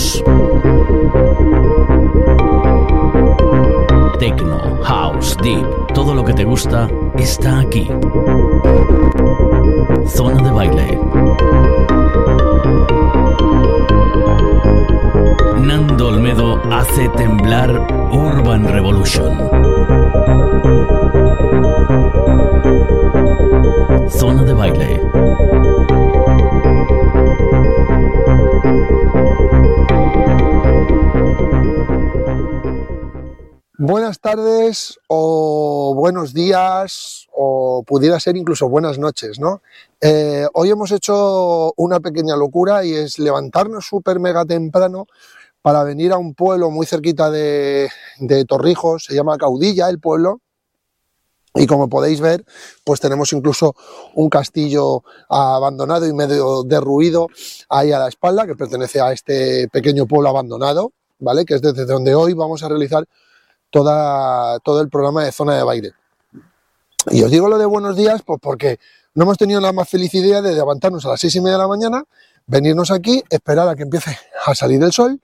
House. Tecno, House, Deep, todo lo que te gusta está aquí. Zona de baile. Nando Olmedo hace temblar Urban Revolution. Zona de baile. Buenas tardes o buenos días o pudiera ser incluso buenas noches, ¿no? Eh, hoy hemos hecho una pequeña locura y es levantarnos súper mega temprano para venir a un pueblo muy cerquita de, de Torrijos, se llama Caudilla el pueblo, y como podéis ver, pues tenemos incluso un castillo abandonado y medio derruido ahí a la espalda, que pertenece a este pequeño pueblo abandonado, ¿vale? Que es desde donde hoy vamos a realizar toda, todo el programa de zona de baile. Y os digo lo de buenos días, pues porque no hemos tenido la más feliz idea de levantarnos a las seis y media de la mañana, venirnos aquí, esperar a que empiece a salir el sol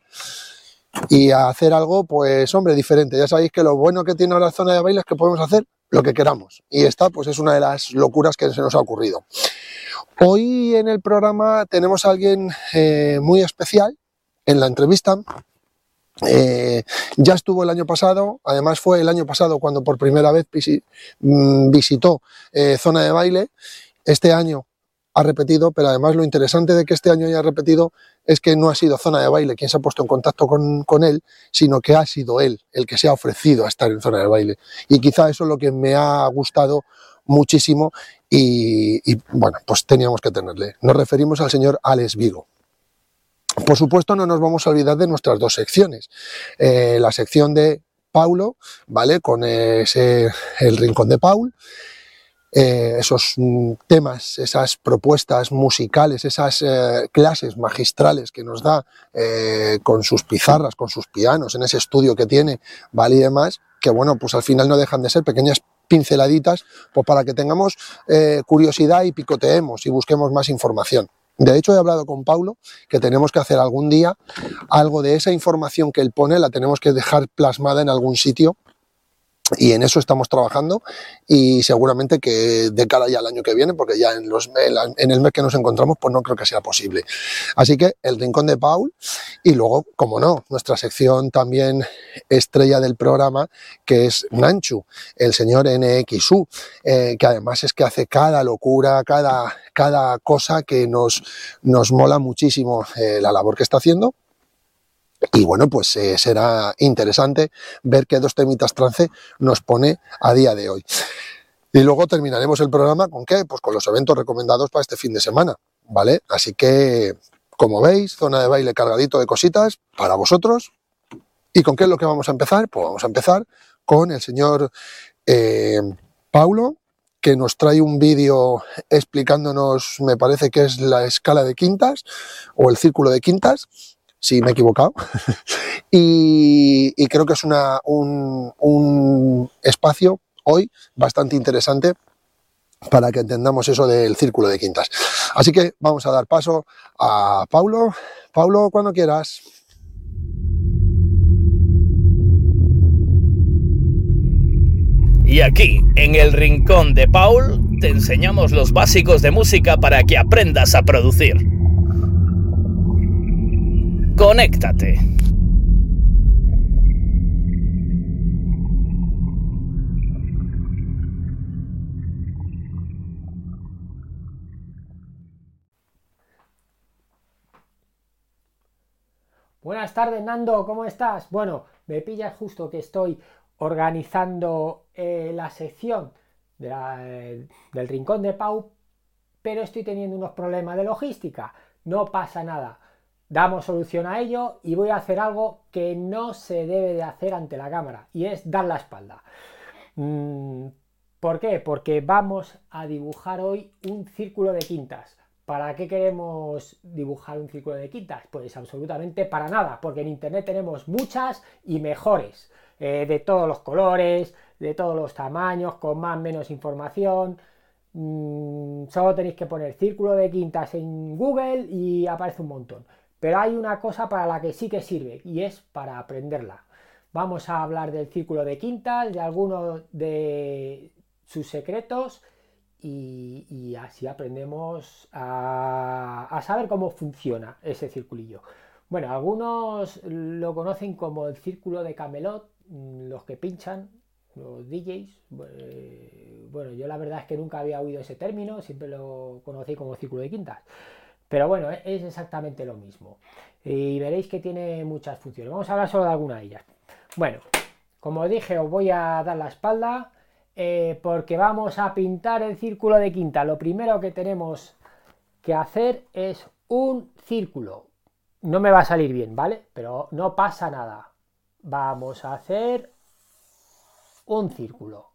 y a hacer algo, pues hombre, diferente. Ya sabéis que lo bueno que tiene la zona de baile es que podemos hacer lo que queramos. Y esta, pues es una de las locuras que se nos ha ocurrido. Hoy en el programa tenemos a alguien eh, muy especial en la entrevista, eh, ya estuvo el año pasado, además fue el año pasado cuando por primera vez mm, visitó eh, zona de baile. Este año ha repetido, pero además lo interesante de que este año haya repetido es que no ha sido zona de baile quien se ha puesto en contacto con, con, él, sino que ha sido él el que se ha ofrecido a estar en zona de baile. Y quizá eso es lo que me ha gustado muchísimo y, bueno, pues teníamos que tenerle. Nos referimos al señor Alex Vigo. Por supuesto, no nos vamos a olvidar de nuestras dos secciones. Eh, la sección de Paulo, ¿vale? Con ese, el rincón de Paul. Eh, esos mm, temas, esas propuestas musicales, esas eh, clases magistrales que nos da con sus pizarras, con sus pianos, en ese estudio que tiene, ¿vale? Y demás, que bueno, pues al final no dejan de ser pequeñas pinceladitas, pues para que tengamos curiosidad y picoteemos y busquemos más información. De hecho, he hablado con Paulo que tenemos que hacer algún día algo de esa información que él pone, la tenemos que dejar plasmada en algún sitio y en eso estamos trabajando y seguramente que de cara ya al año que viene, porque ya en, los, en el mes que nos encontramos, pues no creo que sea posible. Así que el Rincón de Paul y luego, como no, nuestra sección también estrella del programa, que es Nanchu, el señor NXU, eh, que además es que hace cada locura, cada, cada cosa que nos, nos mola muchísimo eh, la labor que está haciendo y bueno, pues eh, será interesante ver qué dos temitas trance nos pone a día de hoy. Y luego terminaremos el programa con qué? Pues con los eventos recomendados para este fin de semana, ¿vale? Así que, como veis, zona de baile cargadito de cositas para vosotros. ¿Y con qué es lo que vamos a empezar? Pues vamos a empezar con el señor eh, Paulo, que nos trae un vídeo explicándonos, me parece que es la escala de quintas o el círculo de quintas, si me he equivocado. y, creo que es una, un, espacio hoy bastante interesante para que entendamos eso del círculo de quintas. Así que vamos a dar paso a Paulo. Paulo, cuando quieras. Y aquí, en el rincón de Paul, te enseñamos los básicos de música para que aprendas a producir. Conéctate. Buenas tardes, Nando, ¿cómo estás? Bueno, me pillas justo que estoy organizando eh, la sección del Rincón de Pau, pero estoy teniendo unos problemas de logística. No pasa nada damos solución a ello y voy a hacer algo que no se debe de hacer ante la cámara y es dar la espalda. Mm, ¿Por qué? Porque vamos a dibujar hoy un círculo de quintas. ¿Para qué queremos dibujar un círculo de quintas? Pues absolutamente para nada, porque en internet tenemos muchas y mejores, eh, de todos los colores, de todos los tamaños, con más menos información. Mm, solo tenéis que poner círculo de quintas en Google y aparece un montón Pero hay una cosa para la que sí que sirve y es para aprenderla. Vamos a hablar del círculo de quintas, de algunos de sus secretos y, así aprendemos a, saber cómo funciona ese circulillo. Bueno, algunos lo conocen como el círculo de Camelot, mm, los que pinchan, los DJs. Eh, bueno, yo la verdad es que nunca había oído ese término, siempre lo conocí como círculo de quintas. Pero bueno, es exactamente lo mismo. Y veréis que tiene muchas funciones. Vamos a hablar solo de alguna de ellas. Bueno, como dije, os voy a dar la espalda eh, porque vamos a pintar el círculo de quinta. Lo primero que tenemos que hacer es un círculo. No me va a salir bien, ¿vale? Pero no pasa nada. Vamos a hacer un círculo.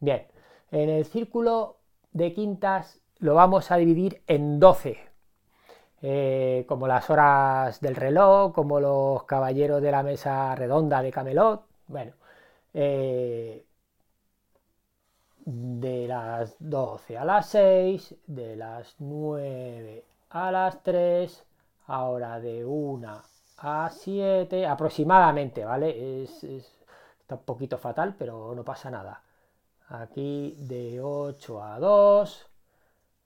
Bien, en el círculo de quintas lo vamos a dividir en 12. Eh, como las horas del reloj, como los caballeros de la mesa redonda de Camelot. Bueno, eh, de las 12 a las 6, de las 9 a las 3, ahora de 1 a 7, aproximadamente, ¿vale? Es, está un poquito fatal, pero no pasa nada. Aquí de 8 a 2,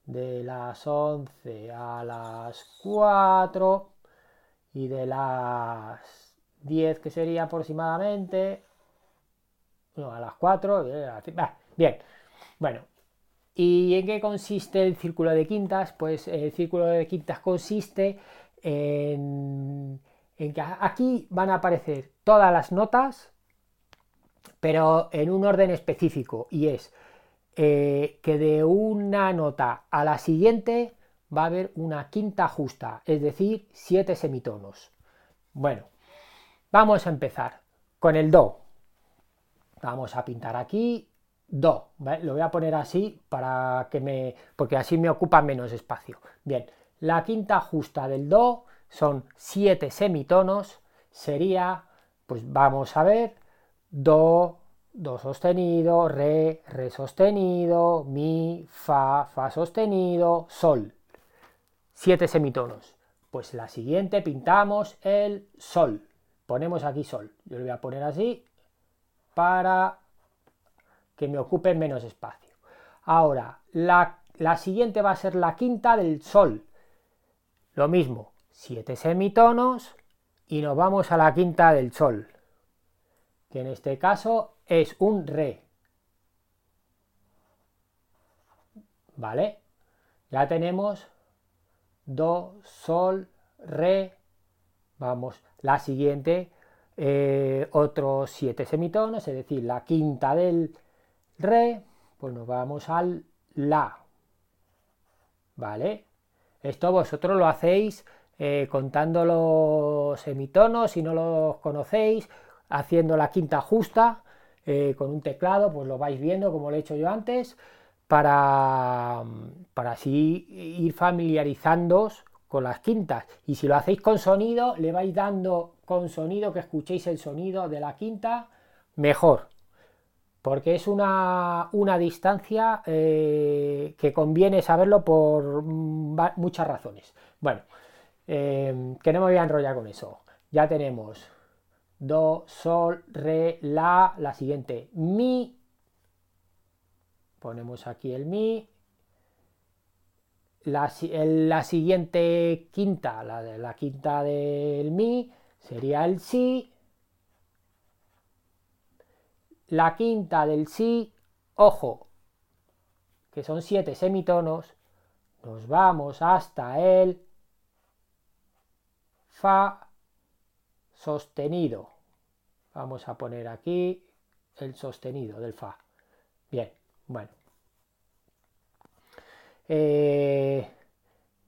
de las 11 a las 4 y de las 10 que sería aproximadamente no, a las 4 bien bueno ¿y en qué consiste el círculo de quintas? pues el círculo de quintas consiste en, en que aquí van a aparecer todas las notas pero en un orden específico y es eh, que de una nota a la siguiente va a haber una quinta justa, es decir, siete semitonos. Bueno, vamos a empezar con el Do. Vamos a pintar aquí Do, lo voy a poner así para que me, porque así me ocupa menos espacio. Bien, la quinta justa del Do son siete semitonos, sería, pues vamos a ver, Do, do sostenido, re, re sostenido, mi, fa, fa sostenido, sol. Siete semitonos. Pues la siguiente pintamos el sol. Ponemos aquí sol. Yo lo voy a poner así para que me ocupe menos espacio. Ahora, la, la siguiente va a ser la quinta del sol. Lo mismo, siete semitonos y nos vamos a la quinta del sol que en este caso es un re. ¿Vale? Ya tenemos do, sol, re. Vamos, la siguiente, eh, otros siete semitonos, es decir, la quinta del re, pues nos vamos al la. ¿Vale? Esto vosotros lo hacéis eh, contando los semitonos, si no los conocéis, haciendo la quinta justa eh, con un teclado, pues lo vais viendo como lo he hecho yo antes, para, para así ir familiarizándoos con las quintas. Y si lo hacéis con sonido, le vais dando con sonido, que escuchéis el sonido de la quinta, mejor. Porque es una, una distancia eh, que conviene saberlo por muchas razones. Bueno, eh, que no me voy a enrollar con eso. Ya tenemos do, sol, re, la, la siguiente, mi, ponemos aquí el mi, la, la siguiente quinta, la, la quinta del mi, sería el si, la quinta del si, ojo, que son siete semitonos, nos vamos hasta el fa, sostenido. Vamos a poner aquí el sostenido del Fa. Bien, bueno. Eh,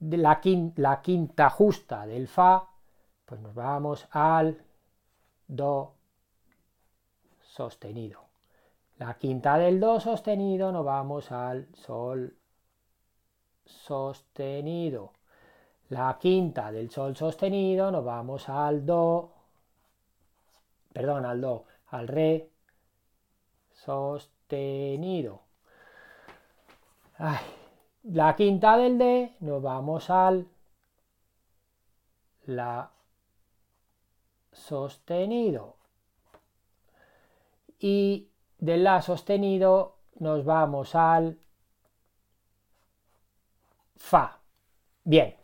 la, quinta, la quinta justa del Fa, pues nos vamos al Do sostenido. La quinta del Do sostenido nos vamos al Sol sostenido. La quinta del Sol sostenido nos vamos al Do perdón, al do, al re sostenido. la quinta del D nos vamos al La sostenido. Y del La sostenido nos vamos al Fa. Bien.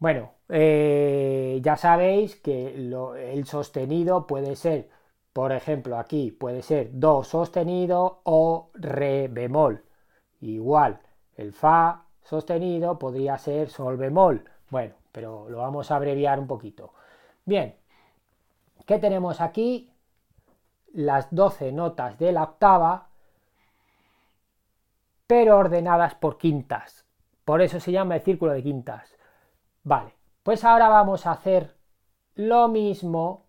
Bueno, eh, ya sabéis que el sostenido puede ser, por ejemplo, aquí puede ser Do sostenido o Re bemol. Igual, el Fa sostenido podría ser Sol bemol. Bueno, pero lo vamos a abreviar un poquito. Bien, ¿qué tenemos aquí? Las 12 notas de la octava, pero ordenadas por quintas. Por eso se llama el círculo de quintas. Vale, pues ahora vamos a hacer lo mismo.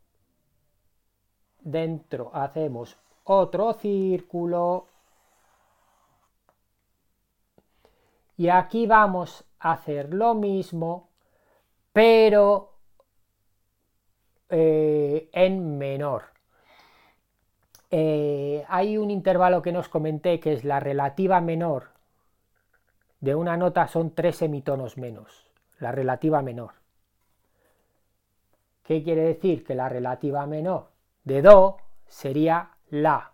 Dentro hacemos otro círculo. Y aquí vamos a hacer lo mismo, pero eh, en menor. Eh, hay un intervalo que nos comenté que es la relativa menor de una nota son tres semitonos menos, la relativa menor. ¿Qué quiere decir? Que la relativa menor de Do sería La.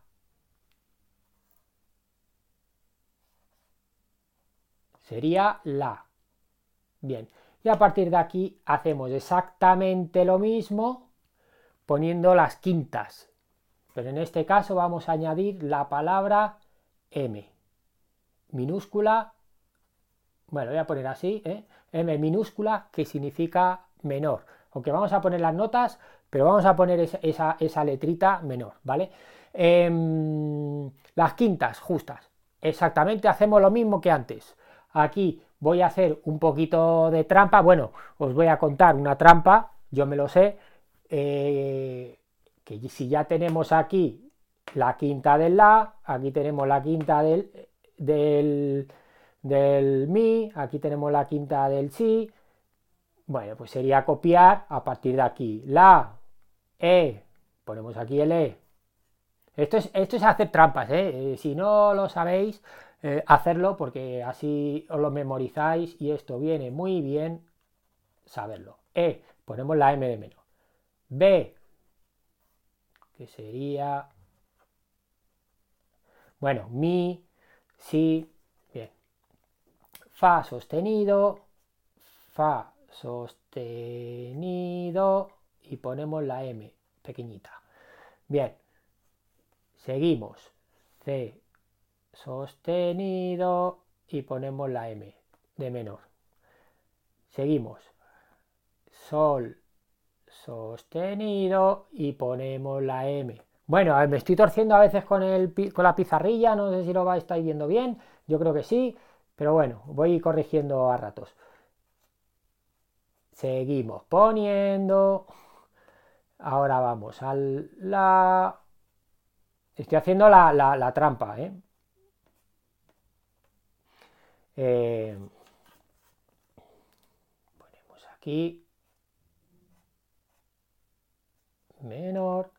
Sería La. Bien, y a partir de aquí hacemos exactamente lo mismo poniendo las quintas. Pero en este caso vamos a añadir la palabra M. Minúscula bueno, voy a poner así, ¿eh? M minúscula, que significa menor. Aunque vamos a poner las notas, pero vamos a poner esa, letrita menor, ¿vale? Em, las quintas justas. Exactamente, hacemos lo mismo que antes. Aquí voy a hacer un poquito de trampa. Bueno, os voy a contar una trampa, yo me lo sé. Eh, que si ya tenemos aquí la quinta del La, aquí tenemos la quinta del del mi, aquí tenemos la quinta del si. Bueno, pues sería copiar a partir de aquí. La, e, ponemos aquí el e. Esto es, esto es hacer trampas, ¿eh? eh si no lo sabéis, eh, hacerlo porque así os lo memorizáis y esto viene muy bien saberlo. E, ponemos la M de menos. B, que sería, bueno, mi, si, Fa sostenido, Fa sostenido y ponemos la M pequeñita. Bien, seguimos. C sostenido y ponemos la M de menor. Seguimos. Sol sostenido y ponemos la M. Bueno, me estoy torciendo a veces con, el, con la pizarrilla, no sé si lo estáis viendo bien, yo creo que sí. Pero bueno, voy corrigiendo a ratos. Seguimos poniendo. Ahora vamos a la... Estoy haciendo la, trampa, ¿eh? ¿eh? Ponemos aquí. Menor.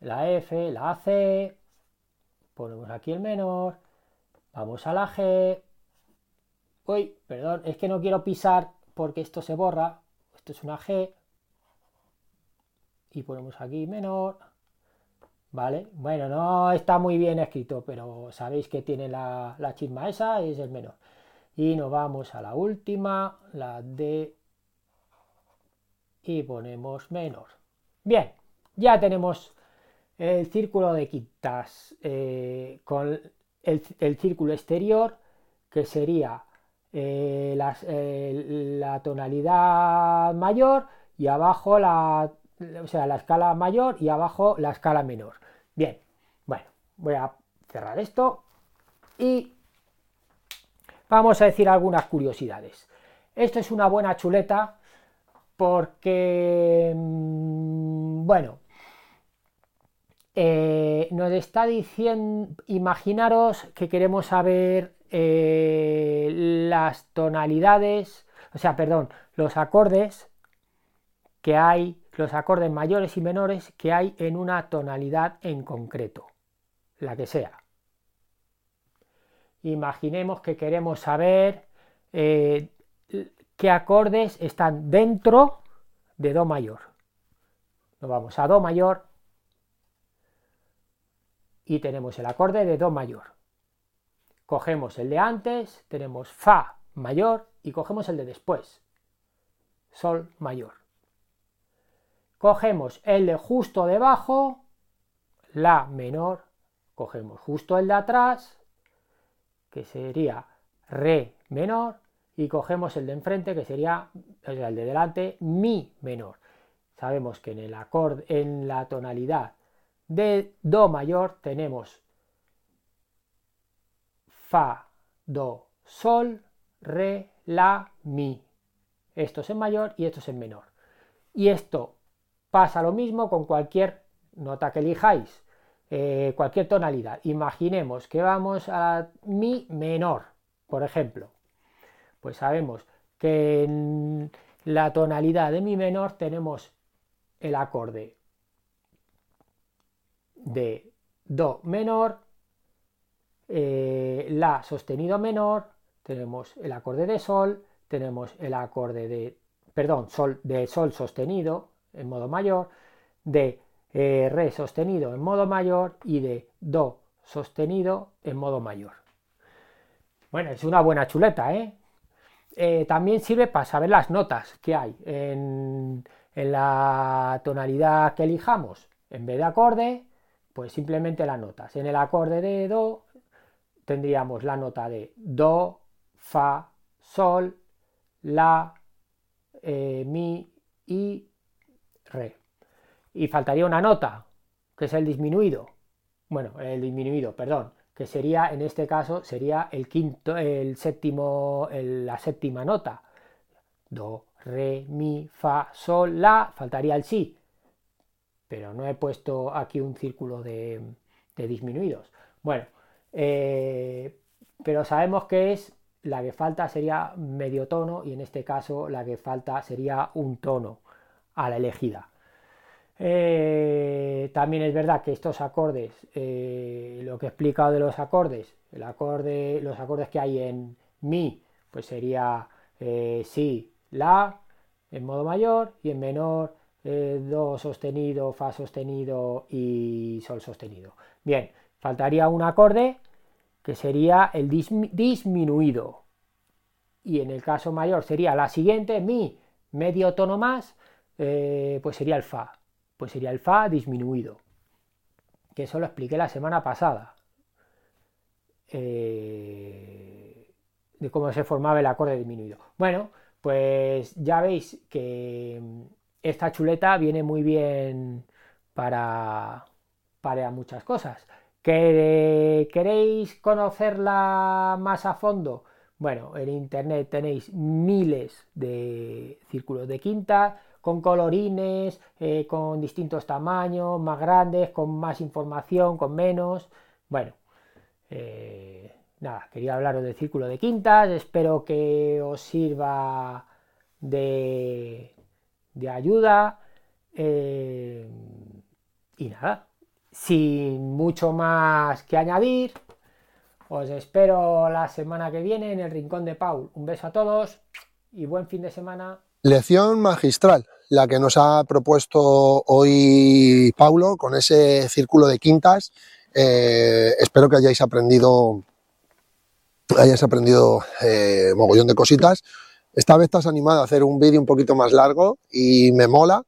La F, la C. Ponemos aquí el menor. Vamos a la G. Uy, perdón, es que no quiero pisar porque esto se borra. Esto es una G. Y ponemos aquí menor. ¿Vale? Bueno, no está muy bien escrito, pero sabéis que tiene la, la chisma esa, es el menor. Y nos vamos a la última, la D. Y ponemos menor. Bien, ya tenemos el círculo de quintas eh, con el círculo exterior, que sería eh, eh, la tonalidad mayor y abajo la, o sea, la escala mayor y abajo la escala menor. Bien, bueno, voy a cerrar esto y vamos a decir algunas curiosidades. Esto es una buena chuleta porque, mm, bueno, eh, nos está diciendo, imaginaros que queremos saber eh, las tonalidades, o sea, perdón, los acordes que hay, los acordes mayores y menores que hay en una tonalidad en concreto, la que sea. Imaginemos que queremos saber eh, qué acordes están dentro de Do mayor. Nos vamos a Do mayor y tenemos el acorde de Do mayor. Cogemos el de antes, tenemos Fa mayor y cogemos el de después, Sol mayor. Cogemos el de justo debajo, La menor, cogemos justo el de atrás, que sería Re menor, y cogemos el de enfrente, que sería el de delante, Mi menor. Sabemos que en el acorde, en la tonalidad de Do mayor tenemos Fa, Do, Sol, Re, La, Mi. Esto es en mayor y esto es en menor. Y esto pasa lo mismo con cualquier nota que elijáis, eh, cualquier tonalidad. Imaginemos que vamos a Mi menor, por ejemplo. Pues sabemos que en la tonalidad de Mi menor tenemos el acorde de Do menor, eh, La sostenido menor, tenemos el acorde de Sol, tenemos el acorde de, perdón, Sol, de Sol sostenido en modo mayor, de eh, Re sostenido en modo mayor y de Do sostenido en modo mayor. Bueno, es una buena chuleta, ¿eh? eh también sirve para saber las notas que hay en, en la tonalidad que elijamos. En vez de acorde, pues simplemente las notas. En el acorde de Do tendríamos la nota de Do, Fa, Sol, La, eh, Mi y Re. Y faltaría una nota, que es el disminuido. Bueno, el disminuido, perdón, que sería, en este caso, sería el quinto, el séptimo, la séptima nota. Do, Re, Mi, Fa, Sol, La, faltaría el Si pero no he puesto aquí un círculo de, disminuidos. Bueno, eh, pero sabemos que es la que falta sería medio tono y en este caso la que falta sería un tono a la elegida. Eh, también es verdad que estos acordes, eh, lo que he explicado de los acordes, el acorde, los acordes que hay en mi, pues sería si, la en modo mayor y en menor do sostenido, fa sostenido y sol sostenido. Bien, faltaría un acorde que sería el disminuido. Y en el caso mayor sería la siguiente, mi, medio tono más, eh, pues sería el fa. Pues sería el fa disminuido. Que eso lo expliqué la semana pasada. Eh, de cómo se formaba el acorde disminuido. Bueno, pues ya veis que esta chuleta viene muy bien para, para muchas cosas. ¿Queréis conocerla más a fondo? Bueno, en internet tenéis miles de círculos de quinta con colorines, eh, con distintos tamaños, más grandes, con más información, con menos. Bueno, eh, nada, quería hablaros del círculo de quintas, espero que os sirva de, de ayuda. Eh, y nada, sin mucho más que añadir, os espero la semana que viene en el Rincón de Paul. Un beso a todos y buen fin de semana. Lección magistral, la que nos ha propuesto hoy Paulo con ese círculo de quintas. Eh, espero que hayáis aprendido, hayáis aprendido eh, mogollón de cositas. Esta vez estás animado a hacer un vídeo un poquito más largo y me mola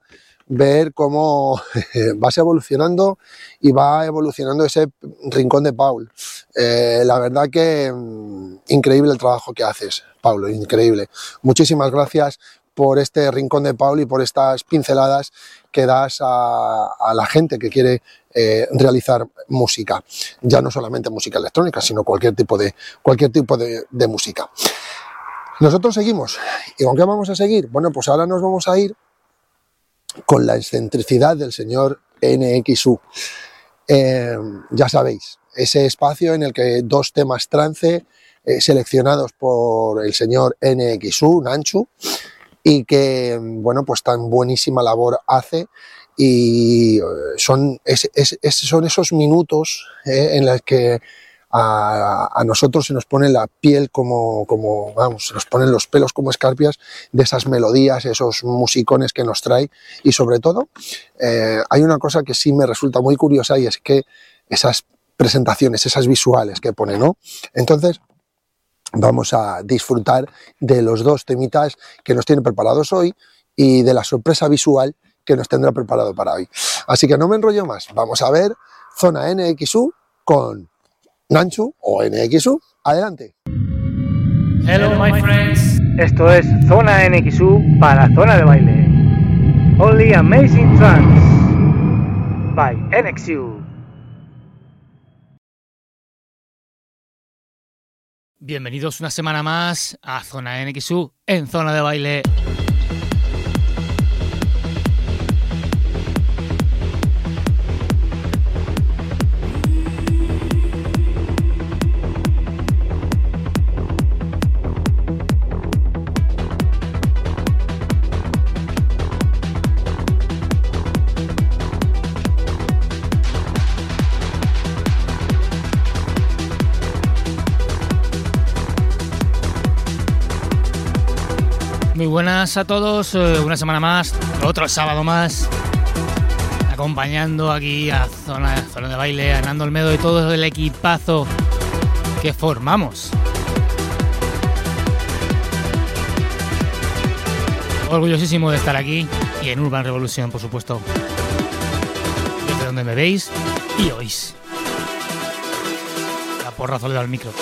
ver cómo vas evolucionando y va evolucionando ese rincón de Paul. Eh, la verdad que mm, increíble el trabajo que haces, Paulo, increíble. Muchísimas gracias por este rincón de Paul y por estas pinceladas que das a, la gente que quiere eh, realizar música, ya no solamente música electrónica, sino cualquier tipo de, cualquier tipo de música. Nosotros seguimos. ¿Y con qué vamos a seguir? Bueno, pues ahora nos vamos a ir con la excentricidad del señor NXU. Eh, ya sabéis, ese espacio en el que dos temas trance eh, seleccionados por el señor NXU, Nanchu, y que, bueno, pues tan buenísima labor hace y eh, son, son esos minutos en los que a, nosotros se nos pone la piel como, como, vamos, se nos ponen los pelos como escarpias de esas melodías, esos musicones que nos trae y sobre todo eh, hay una cosa que sí me resulta muy curiosa y es que esas presentaciones, esas visuales que pone, ¿no? Entonces, vamos a disfrutar de los dos temitas que nos tiene preparados hoy y de la sorpresa visual que nos tendrá preparado para hoy. Así que no me enrollo más, vamos a ver Zona NXU con Nanchu o NXU. Adelante. Hello my friends. Esto es Zona NXU para Zona de Baile. Only Amazing Trance by NXU. Bienvenidos una semana más a Zona NXU en Zona de Baile. Buenas a todos, eh, una semana más, otro sábado más, acompañando aquí a Zona, zona de Baile, a Nando Olmedo y todo el equipazo que formamos. Orgullosísimo de estar aquí y en Urban Revolution, por supuesto. Desde donde me veis y oís. La porrazo le da al micro.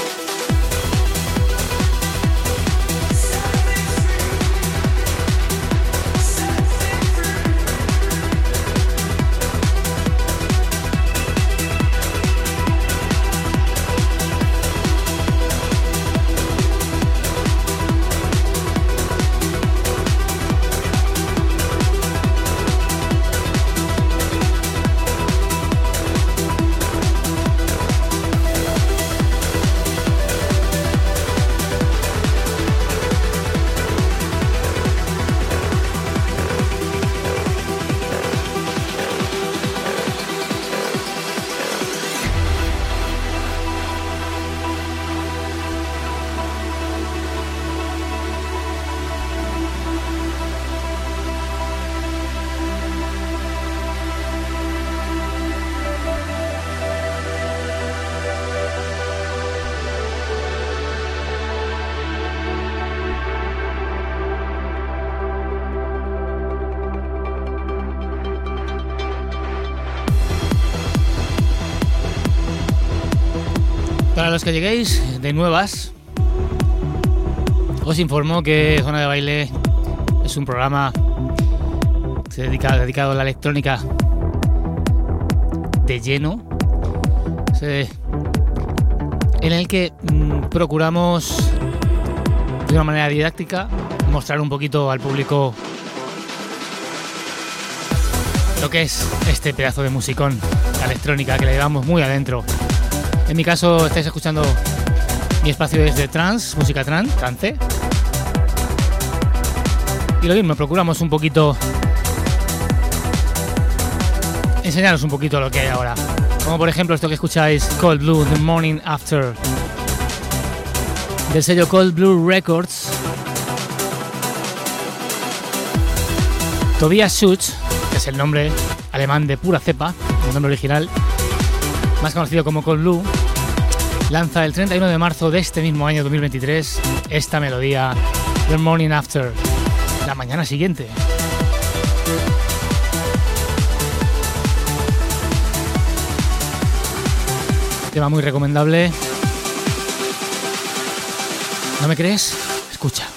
Los que lleguéis de nuevas, os informo que Zona de Baile es un programa dedicado a la electrónica de lleno, en el que mm, procuramos de una manera didáctica mostrar un poquito al público lo que es este pedazo de musicón, electrónica que le llevamos muy adentro. En mi caso estáis escuchando mi espacio es de trans, música trans, trance. Y lo mismo, procuramos un poquito enseñaros un poquito lo que hay ahora. Como por ejemplo esto que escucháis, Cold Blue, The Morning After. Del sello Cold Blue Records. Tobias Schutz, que es el nombre alemán de pura cepa, el nombre original, más conocido como Cold Blue, lanza el 31 de marzo de este mismo año 2023 esta melodía The Morning After, la mañana siguiente. Tema muy recomendable. ¿No me crees? Escucha.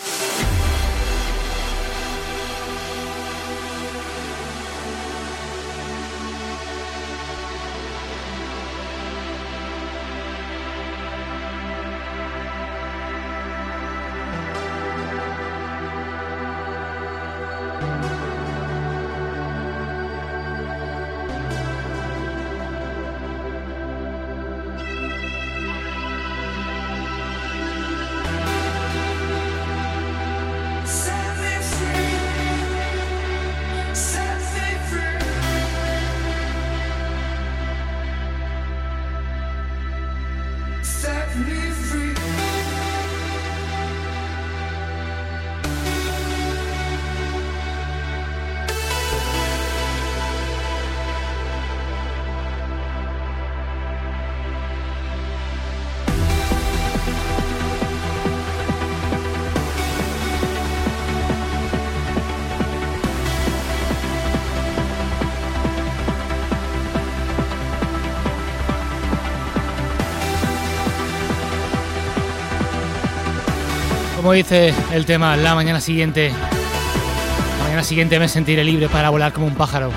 Como dice el tema, la mañana siguiente, la mañana siguiente me sentiré libre para volar como un pájaro.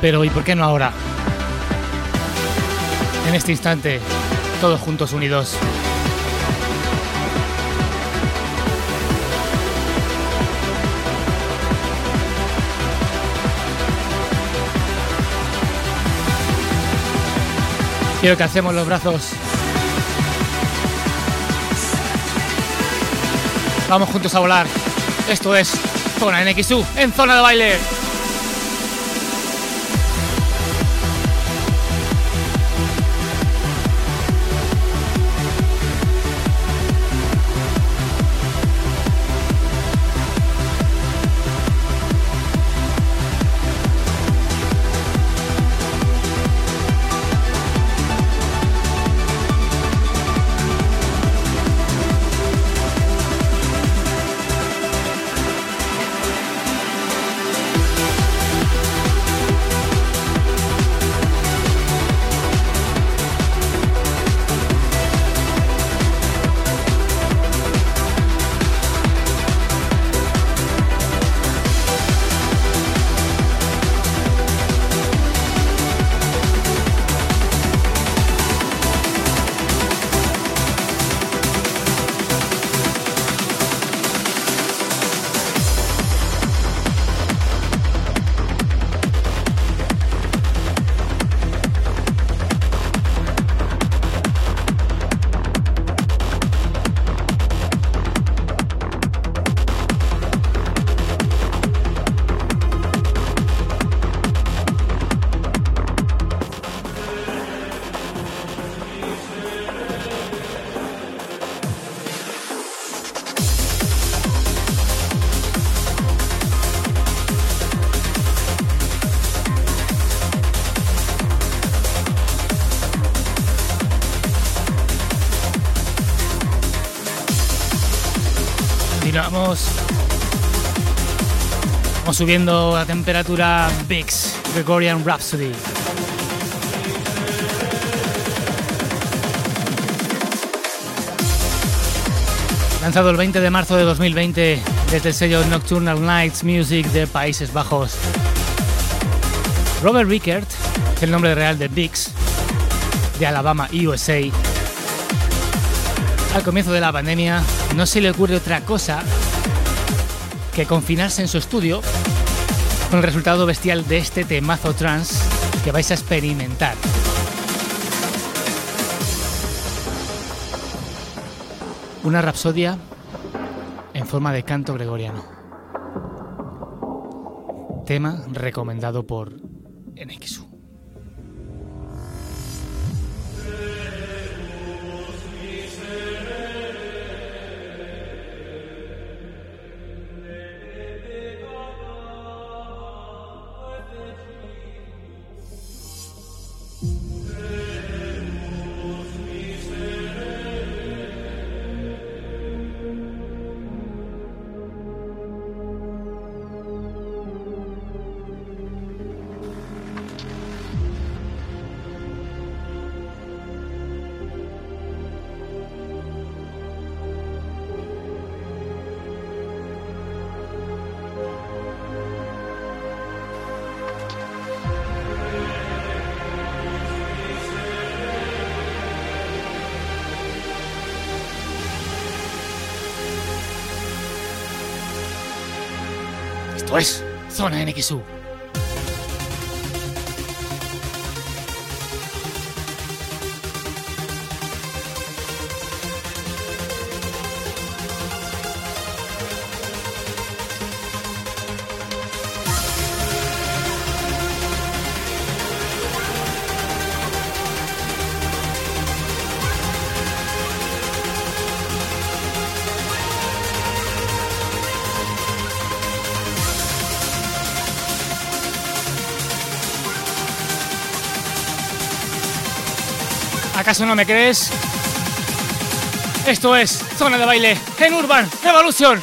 Pero ¿y por qué no ahora? En este instante, todos juntos unidos. Quiero que hacemos los brazos. Vamos juntos a volar. Esto es Zona NXU en zona de baile. Subiendo la temperatura Bix Gregorian Rhapsody. Lanzado el 20 de marzo de 2020 desde el sello Nocturnal Nights Music de Países Bajos. Robert Rickert, el nombre real de Bix, de Alabama, USA, al comienzo de la pandemia no se le ocurre otra cosa que confinarse en su estudio con el resultado bestial de este temazo trans que vais a experimentar. Una rapsodia en forma de canto gregoriano. Tema recomendado por NXU. Esto es Zona NXU. ¿Acaso no me crees? Esto es Zona de Baile en Urban Evolution.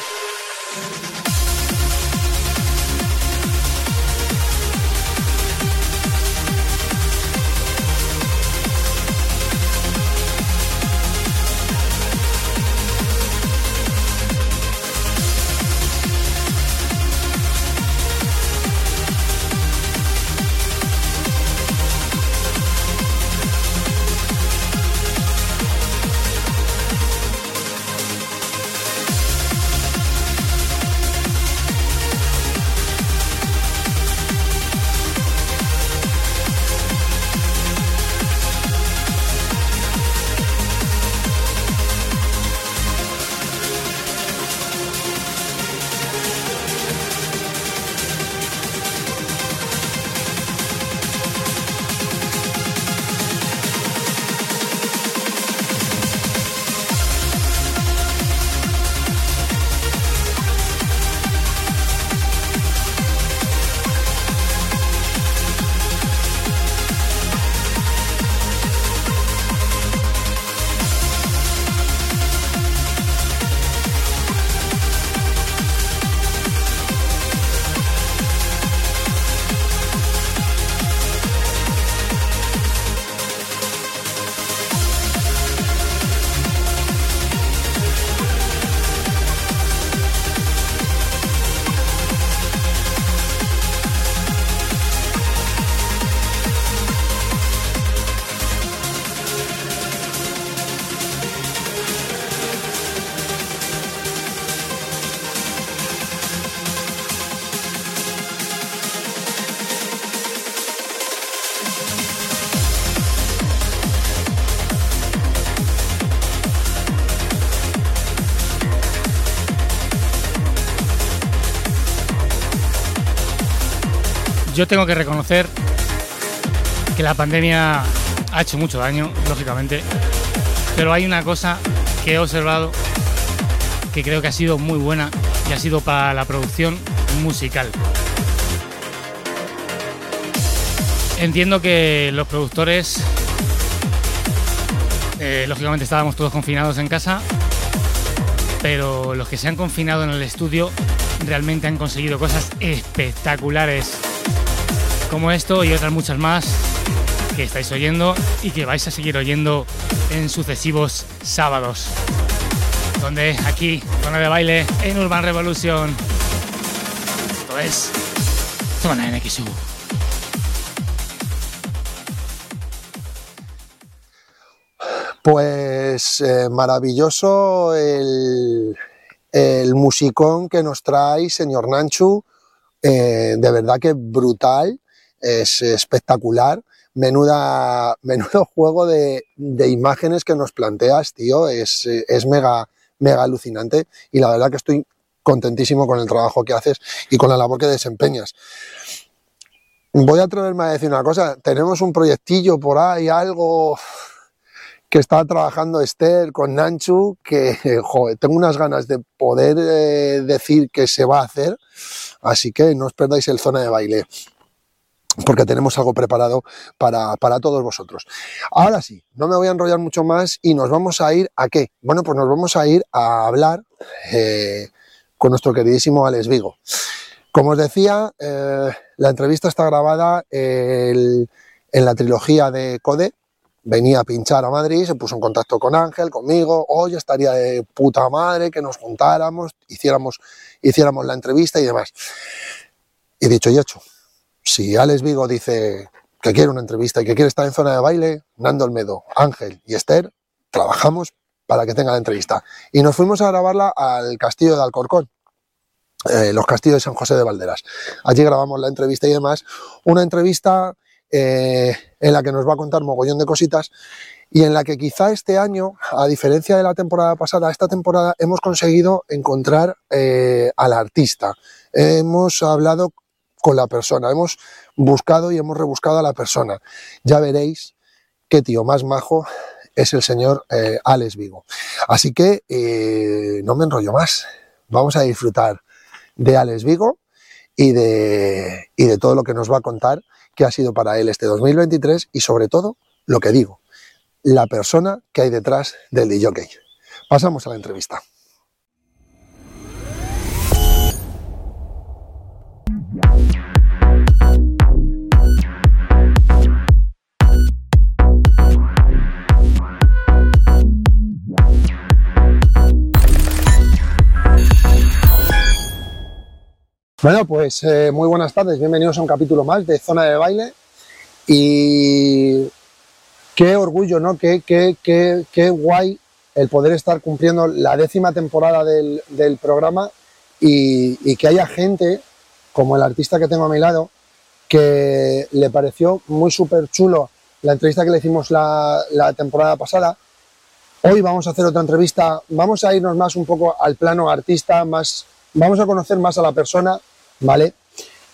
Yo tengo que reconocer que la pandemia ha hecho mucho daño, lógicamente, pero hay una cosa que he observado que creo que ha sido muy buena y ha sido para la producción musical. Entiendo que los productores, eh, lógicamente estábamos todos confinados en casa, pero los que se han confinado en el estudio realmente han conseguido cosas espectaculares, como esto y otras muchas más que estáis oyendo y que vais a seguir oyendo en sucesivos sábados. Donde aquí, zona de baile en Urban Revolution. Esto es Zona NXU. Pues eh, maravilloso el, el, musicón que nos trae señor Nanchu, eh, de verdad que brutal, es espectacular. Menuda, menudo juego de, de imágenes que nos planteas, tío, es, es mega, mega alucinante. Y la verdad que estoy contentísimo con el trabajo que haces y con la labor que desempeñas. Voy a atreverme a decir una cosa, tenemos un proyectillo por ahí, algo que está trabajando Esther con Nanchu, que tengo unas ganas de poder eh, decir que se va a hacer, así que no os perdáis el zona de baile, porque tenemos algo preparado para, para, todos vosotros. Ahora sí, no me voy a enrollar mucho más y nos vamos a ir a qué? Bueno, pues nos vamos a ir a hablar eh, con nuestro queridísimo Alex Vigo. Como os decía, eh, la entrevista está grabada en la trilogía de Code, venía a pinchar a Madrid, se puso en contacto con Ángel, conmigo, hoy estaría de puta madre que nos juntáramos, hiciéramos, hiciéramos la entrevista y demás. Y dicho y hecho, si Alex Vigo dice que quiere una entrevista y que quiere estar en zona de baile, Nando Olmedo, Ángel y Esther, trabajamos para que tenga la entrevista. Y nos fuimos a grabarla al castillo de Alcorcón. Eh, los castillos de San José de Valderas. Allí grabamos la entrevista y demás. Una entrevista eh, en la que nos va a contar mogollón de cositas y en la que quizá este año, a diferencia de la temporada pasada, esta temporada hemos conseguido encontrar eh, al artista. Hemos hablado con la persona, hemos buscado y hemos rebuscado a la persona. Ya veréis qué tío más majo es el señor eh, Alex Vigo. Así que eh, no me enrollo más. Vamos a disfrutar de Alex Vigo y de, y de todo lo que nos va a contar que ha sido para él este 2023 y sobre todo lo que digo, la persona que hay detrás del DJ. Pasamos a la entrevista. Bueno, pues eh, muy buenas tardes, bienvenidos a un capítulo más de Zona de Baile y qué orgullo, ¿no? Qué, qué, qué, qué guay el poder estar cumpliendo la décima temporada del, del programa y, y, que haya gente como el artista que tengo a mi lado que le pareció muy súper chulo la entrevista que le hicimos la, la temporada pasada. Hoy vamos a hacer otra entrevista, vamos a irnos más un poco al plano artista, más, vamos a conocer más a la persona ¿vale?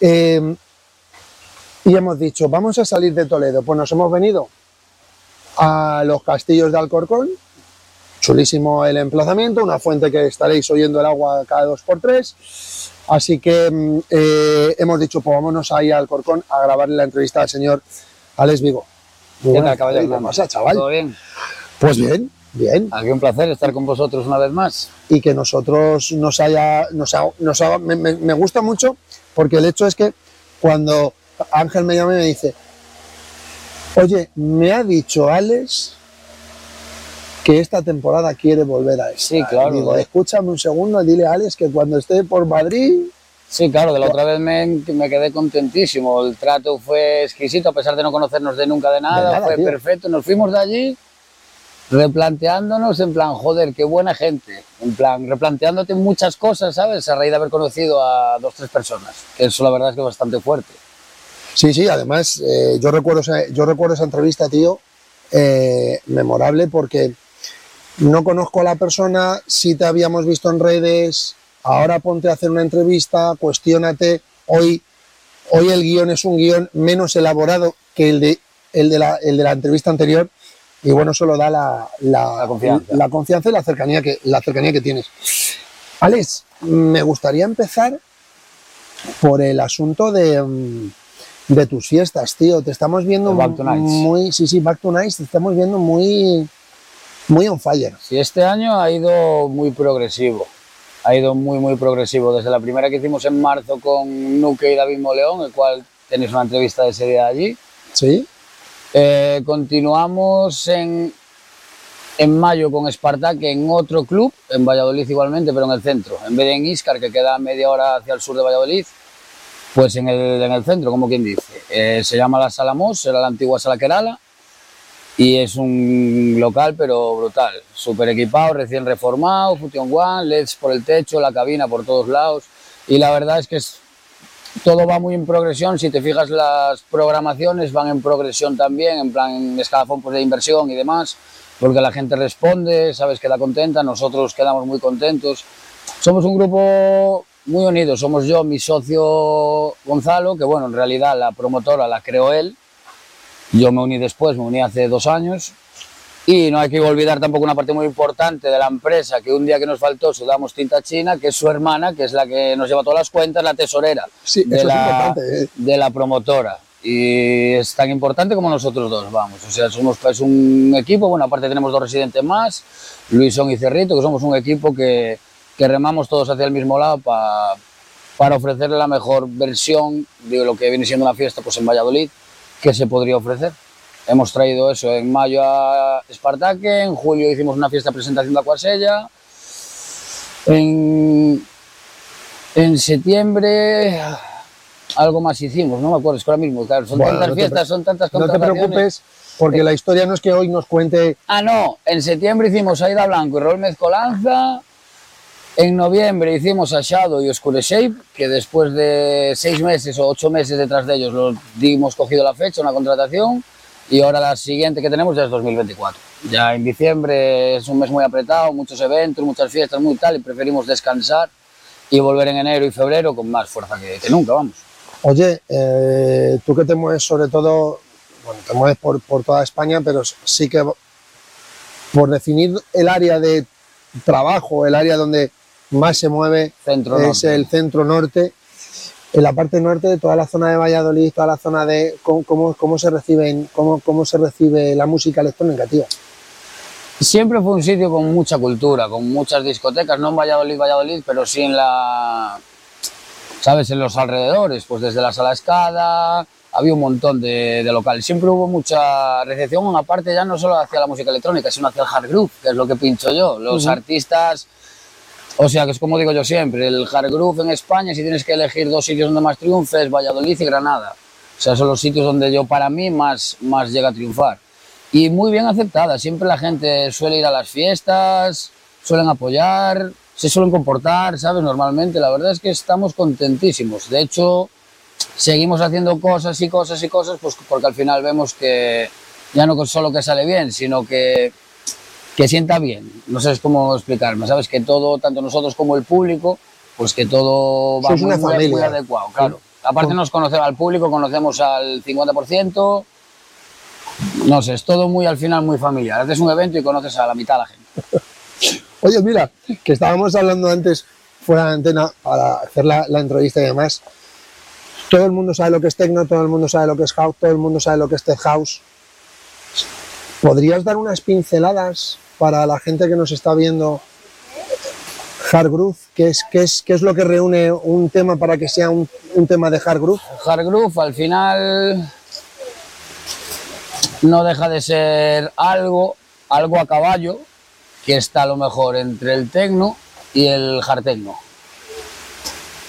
Eh, y hemos dicho, vamos a salir de Toledo. Pues nos hemos venido a los castillos de Alcorcón, chulísimo el emplazamiento, una fuente que estaréis oyendo el agua cada dos por tres. Así que eh, hemos dicho, pues vámonos ahí a Alcorcón a grabarle la entrevista al señor Alex Vigo. Muy ¿Qué tal, caballero? ¿Qué pasa, chaval? ¿Todo bien? Pues bien, bien. Aquí un placer estar con vosotros una vez más. Y que nosotros nos haya, nos, ha, nos ha, me, me, gusta mucho porque el hecho es que cuando Ángel me llama y me dice, oye, me ha dicho Alex que esta temporada quiere volver a eso. Sí, claro. Digo, escúchame un segundo, dile a Alex que cuando esté por Madrid... Sí, claro, de la otra vez me, me, quedé contentísimo. El trato fue exquisito, a pesar de no conocernos de nunca de nada, de nada fue tío. perfecto. Nos fuimos de allí replanteándonos en plan, joder, qué buena gente, en plan, replanteándote muchas cosas, ¿sabes? A raíz de haber conocido a dos, tres personas, que eso la verdad es que es bastante fuerte. Sí, sí, además eh, yo, recuerdo esa, yo recuerdo esa entrevista, tío, eh, memorable porque no conozco a la persona, sí te habíamos visto en redes, ahora ponte a hacer una entrevista, cuestiónate, hoy hoy el guion es un guion menos elaborado que el de, el de, la, el de la entrevista anterior y bueno, eso lo da la, la, La confianza. la confianza y la cercanía que, la cercanía que tienes. Alex, me gustaría empezar por el asunto de, mm, de tus fiestas, tío. Te estamos viendo Back to muy, sí, sí, Back to Nights, te estamos viendo muy, muy on fire. Sí, este año ha ido muy progresivo. Ha ido muy, muy progresivo. Desde la primera que hicimos en marzo con Nuque y David Moleón, el cual tenéis una entrevista de ese día allí. Sí, Eh, continuamos en, en mayo con Spartak en otro club, en Valladolid igualmente, pero en el centro. En vez de en Iscar, que queda media hora hacia el sur de Valladolid, pues en el, en el centro, como quien dice. Eh, se llama la Sala Mos, era la antigua Sala Kerala, y es un local, pero brutal. Súper equipado, recién reformado, Fusion One, LEDs por el techo, la cabina por todos lados. Y la verdad es que es, todo va muy en progresión. Si te fijas, las programaciones van en progresión también, en plan en escalafón pues, de inversión y demás, porque la gente responde, sabes, queda contenta, nosotros quedamos muy contentos. Somos un grupo muy unido, somos yo, mi socio Gonzalo, que bueno, en realidad la promotora la creó él, yo me uní después, me uní hace dos años. Y no hay que olvidar tampoco una parte muy importante de la empresa, que un día que nos faltó sudamos tinta china, que es su hermana, que es la que nos lleva todas las cuentas, la tesorera Sí, de, la, eh. de la promotora. Y es tan importante como nosotros dos, vamos. O sea, somos pues, un equipo, bueno, aparte tenemos dos residentes más, Luisón y Cerrito, que somos un equipo que, que remamos todos hacia el mismo lado pa- para ofrecerle la mejor versión de lo que viene siendo una fiesta pues, en Valladolid que se podría ofrecer. Hemos traído eso en mayo a Espartaque, en julio hicimos una fiesta de presentación de Acuasella, en, en septiembre algo más hicimos, no me acuerdo, es que ahora mismo, claro, son Bueno, tantas no fiestas, son tantas No te preocupes, porque la historia no es que hoy nos cuente Ah, no, en septiembre hicimos Aida Blanco y Rol Mezcolanza. En noviembre hicimos a Shadow y Oscure Shape, que después de seis meses o ocho meses detrás de ellos los dimos cogido la fecha, una contratación. Y ahora la siguiente que tenemos ya es 2024. Ya en diciembre es un mes muy apretado, muchos eventos, muchas fiestas, muy tal, y preferimos descansar y volver en enero y febrero con más fuerza que, que nunca, vamos. Oye, eh, tú que te mueves sobre todo, bueno, te mueves por, por toda España, pero sí que por definir el área de trabajo, el área donde más se mueve Centro es norte. el centro norte. En la parte norte de toda la zona de Valladolid, toda la zona de cómo, cómo, cómo se reciben, cómo, cómo se recibe la música electrónica, tío. Siempre fue un sitio con mucha cultura, con muchas discotecas, no en Valladolid, Valladolid, pero sí en la, ¿sabes? En los alrededores, pues desde la Sala Escada, había un montón de, de locales. Siempre hubo mucha recepción, aparte ya no solo hacia la música electrónica, sino hacia el hard groove, que es lo que pincho yo. Los artistas, o sea, que es como digo yo siempre, el hard groove en España, si tienes que elegir dos sitios donde más triunfes, Valladolid y Granada. O sea, son los sitios donde yo, para mí, más, más llega a triunfar. Y muy bien aceptada, siempre la gente suele ir a las fiestas, suelen apoyar, se suelen comportar, ¿sabes? Normalmente, la verdad es que estamos contentísimos. De hecho, seguimos haciendo cosas y cosas y cosas, pues porque al final vemos que ya no solo que sale bien, sino que, que sienta bien. No sé cómo explicarme, ¿sabes? Que todo, tanto nosotros como el público, pues que todo va muy, una muy- familia. muy adecuado, claro. Aparte nos conocemos al público, conocemos al 50%, no sé, es todo muy al final muy familiar. Haces un evento y conoces a la mitad de la gente. Oye, mira, que estábamos hablando antes fuera de antena para hacer la, la entrevista y demás. Todo el mundo sabe lo que es techno, todo el mundo sabe lo que es house, todo el mundo sabe lo que es tech house. ¿Podrías dar unas pinceladas para la gente que nos está viendo hard groove? ¿Qué es, qué es, qué es lo que reúne un tema para que sea un, un tema de hard groove? Al final no deja de ser algo, algo a caballo que está a lo mejor entre el techno y el hard techno.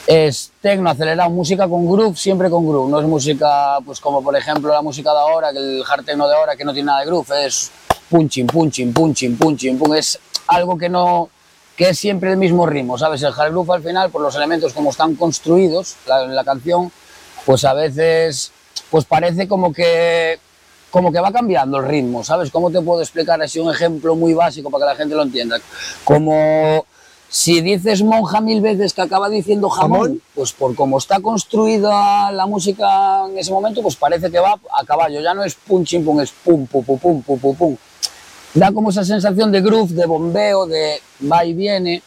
Es techno acelerado, música con groove, siempre con groove. No es música, pues como por ejemplo la música de ahora, que el hard techno de ahora que no tiene nada de groove, es punching, punching, punching, punching, pum. Es algo que no, que es siempre el mismo ritmo, ¿sabes? El hard groove al final, por los elementos como están construidos la- la canción, pues a veces pues parece como que como que va cambiando el ritmo, ¿sabes? ¿Cómo te puedo explicar así un ejemplo muy básico para que la gente lo entienda? Como Si dices monja mil veces que acaba diciendo jamón, ¿Jamón? pues por cómo está construida la música en ese momento, pues parece que va a caballo. Ya no es pum chim pum, es pum pum pum pum pum pum pum. Da como esa sensación de groove, de bombeo, de va y viene,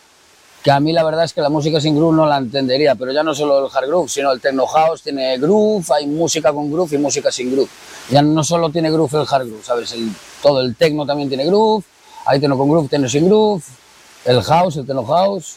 que a mí la verdad es que la música sin groove no la entendería, pero ya no solo el hard groove, sino el techno house tiene groove, hay música con groove y música sin groove. Ya no solo tiene groove el hard groove, ¿sabes? El, todo el techno también tiene groove, hay techno con groove, techno sin groove, el house, el techno house.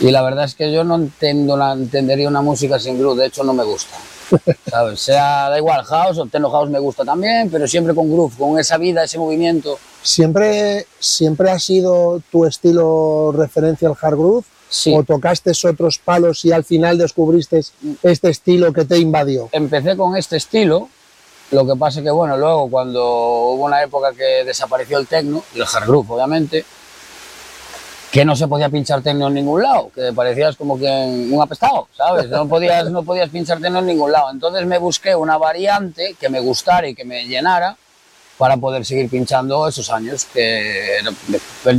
Y la verdad es que yo no entiendo, entendería una música sin groove, de hecho no me gusta. ¿Sabes? Sea, da igual, house o techno house me gusta también, pero siempre con groove, con esa vida, ese movimiento. ¿Siempre, ¿Siempre ha sido tu estilo referencia al hard groove? Sí. ¿O tocaste otros palos y al final descubriste este estilo que te invadió? empecé con este estilo, lo que pasa que, bueno, luego cuando hubo una época que desapareció el techno, el hard groove, obviamente, que no se podía pinchar techno en ningún lado, que parecías como que un apestado, ¿sabes? No podías, no podías pinchar techno en ningún lado. Entonces me busqué una variante que me gustara y que me llenara para poder seguir pinchando esos años, que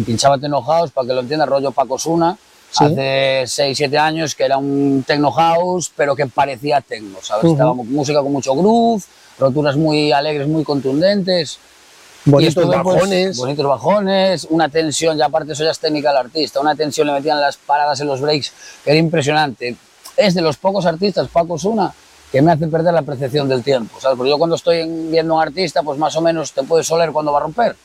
pinchaba techno house, para que lo entiendas, rollo Paco Suna, Sí. hace 6, 7 años, que era un techno house, pero que parecía techno, ¿sabes? Ujú. Estaba mu- música con mucho groove, roturas muy alegres, muy contundentes. Bonitos pues, bajones. bonitos bajones, una tensión, ya aparte eso ya es técnica del artista, una tensión le metían las paradas en los breaks, que era impresionante. Es de los pocos artistas, Paco Suna, que me hace perder la percepción del tiempo, ¿sabes? Porque yo cuando estoy en- viendo a un artista, pues más o menos te puedes oler cuando va a romper.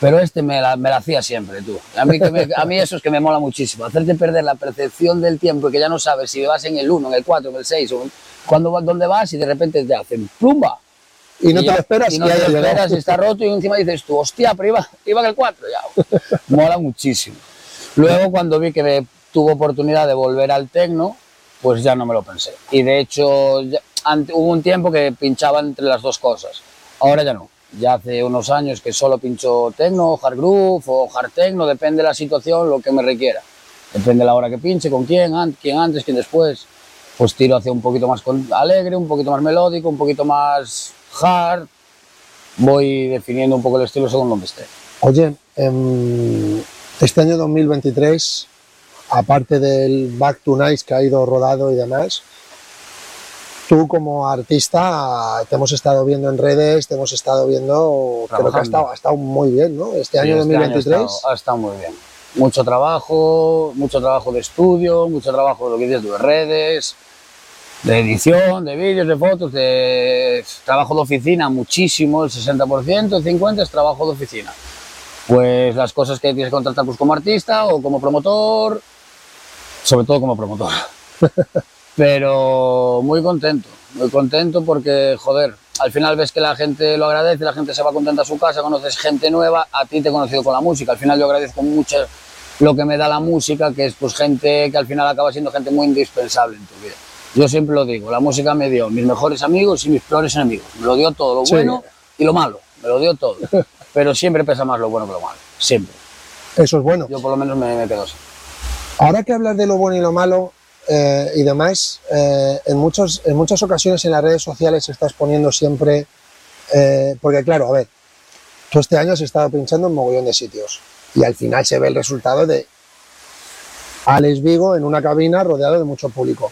Pero este me la, me la hacía siempre, tú. A mí, que me- a mí eso es que me mola muchísimo, hacerte perder la percepción del tiempo y que ya no sabes si vas en el 1, en el 4, en el 6, o cuando, dónde vas y de repente te hacen plumba. Y no te ya- lo esperas y no te lo esperas y está roto y encima dices tú, hostia, pero iba, iba en el 4 ya. Mola muchísimo. Luego cuando vi que me tuvo oportunidad de volver al tecno, pues ya no me lo pensé. Y de hecho ya- ante- hubo un tiempo que pinchaba entre las dos cosas. Ahora ya no. Ya hace unos años que solo pincho tecno, hard groove o hard techno, depende de la situación, lo que me requiera. Depende de la hora que pinche, con quién, an- quién antes, quién después. Pues tiro hacia un poquito más alegre, un poquito más melódico, un poquito más hard. Voy definiendo un poco el estilo según donde esté. Oye, em, este año 2023, aparte del Back to Nice que ha ido rodado y demás, tú como artista te hemos estado viendo en redes, te hemos estado viendo, creo que ha Trabajando. estado, ha estado muy bien, ¿no? Este año Sí, este 2023. ha, estado, ha estado muy bien. Mucho trabajo, mucho trabajo de estudio, mucho trabajo de lo que dices de redes, de edición, de vídeos, de fotos, de trabajo de oficina, muchísimo, el 60%, el 50% es trabajo de oficina. Pues las cosas que tienes que contratar pues, como artista o como promotor, sobre todo como promotor. Pero muy contento, muy contento porque, joder, al final ves que la gente lo agradece, la gente se va contenta a su casa, conoces gente nueva, a ti te he conocido con la música. Al final yo agradezco mucho lo que me da la música, que es pues gente que al final acaba siendo gente muy indispensable en tu vida. Yo siempre lo digo, la música me dio mis mejores amigos y mis peores enemigos. Me lo dio todo, lo Sí. bueno y lo malo, me lo dio todo. Pero siempre pesa más lo bueno que lo malo, siempre. Eso es bueno. Yo por lo menos me, me quedo así. Ahora que hablas de lo bueno y lo malo eh, y demás, eh, en, muchos, en muchas ocasiones en las redes sociales estás poniendo siempre, eh, porque claro, a ver, tú este año has estado pinchando en mogollón de sitios y al final se ve el resultado de Alex Vigo en una cabina rodeado de mucho público.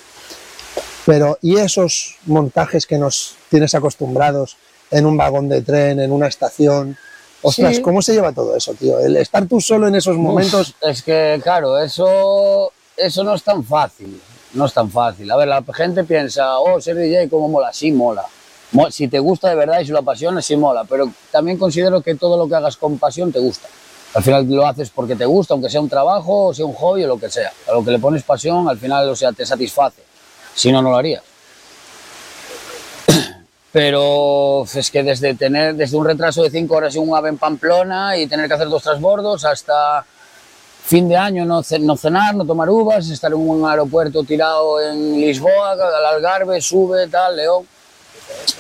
Pero, ¿y esos montajes que nos tienes acostumbrados en un vagón de tren, en una estación? Ostras, Sí. ¿cómo se lleva todo eso, tío? El estar tú solo en esos momentos. Uf, es que, claro, eso, eso no es tan fácil. No es tan fácil. A ver, la gente piensa, oh, ser DJ, ¿cómo mola? Sí, mola. Mo- Si te gusta de verdad y si lo apasionas, sí mola. Pero también considero que todo lo que hagas con pasión te gusta. Al final lo haces porque te gusta, aunque sea un trabajo, o sea un hobby o lo que sea. A lo que le pones pasión, al final, o sea, te satisface. Si no, no lo harías. Pero es que desde tener desde un retraso de cinco horas en un ave en Pamplona y tener que hacer dos transbordos hasta fin de año no, no cenar, no tomar uvas, estar en un aeropuerto tirado en Lisboa, al Algarve, sube, tal, León.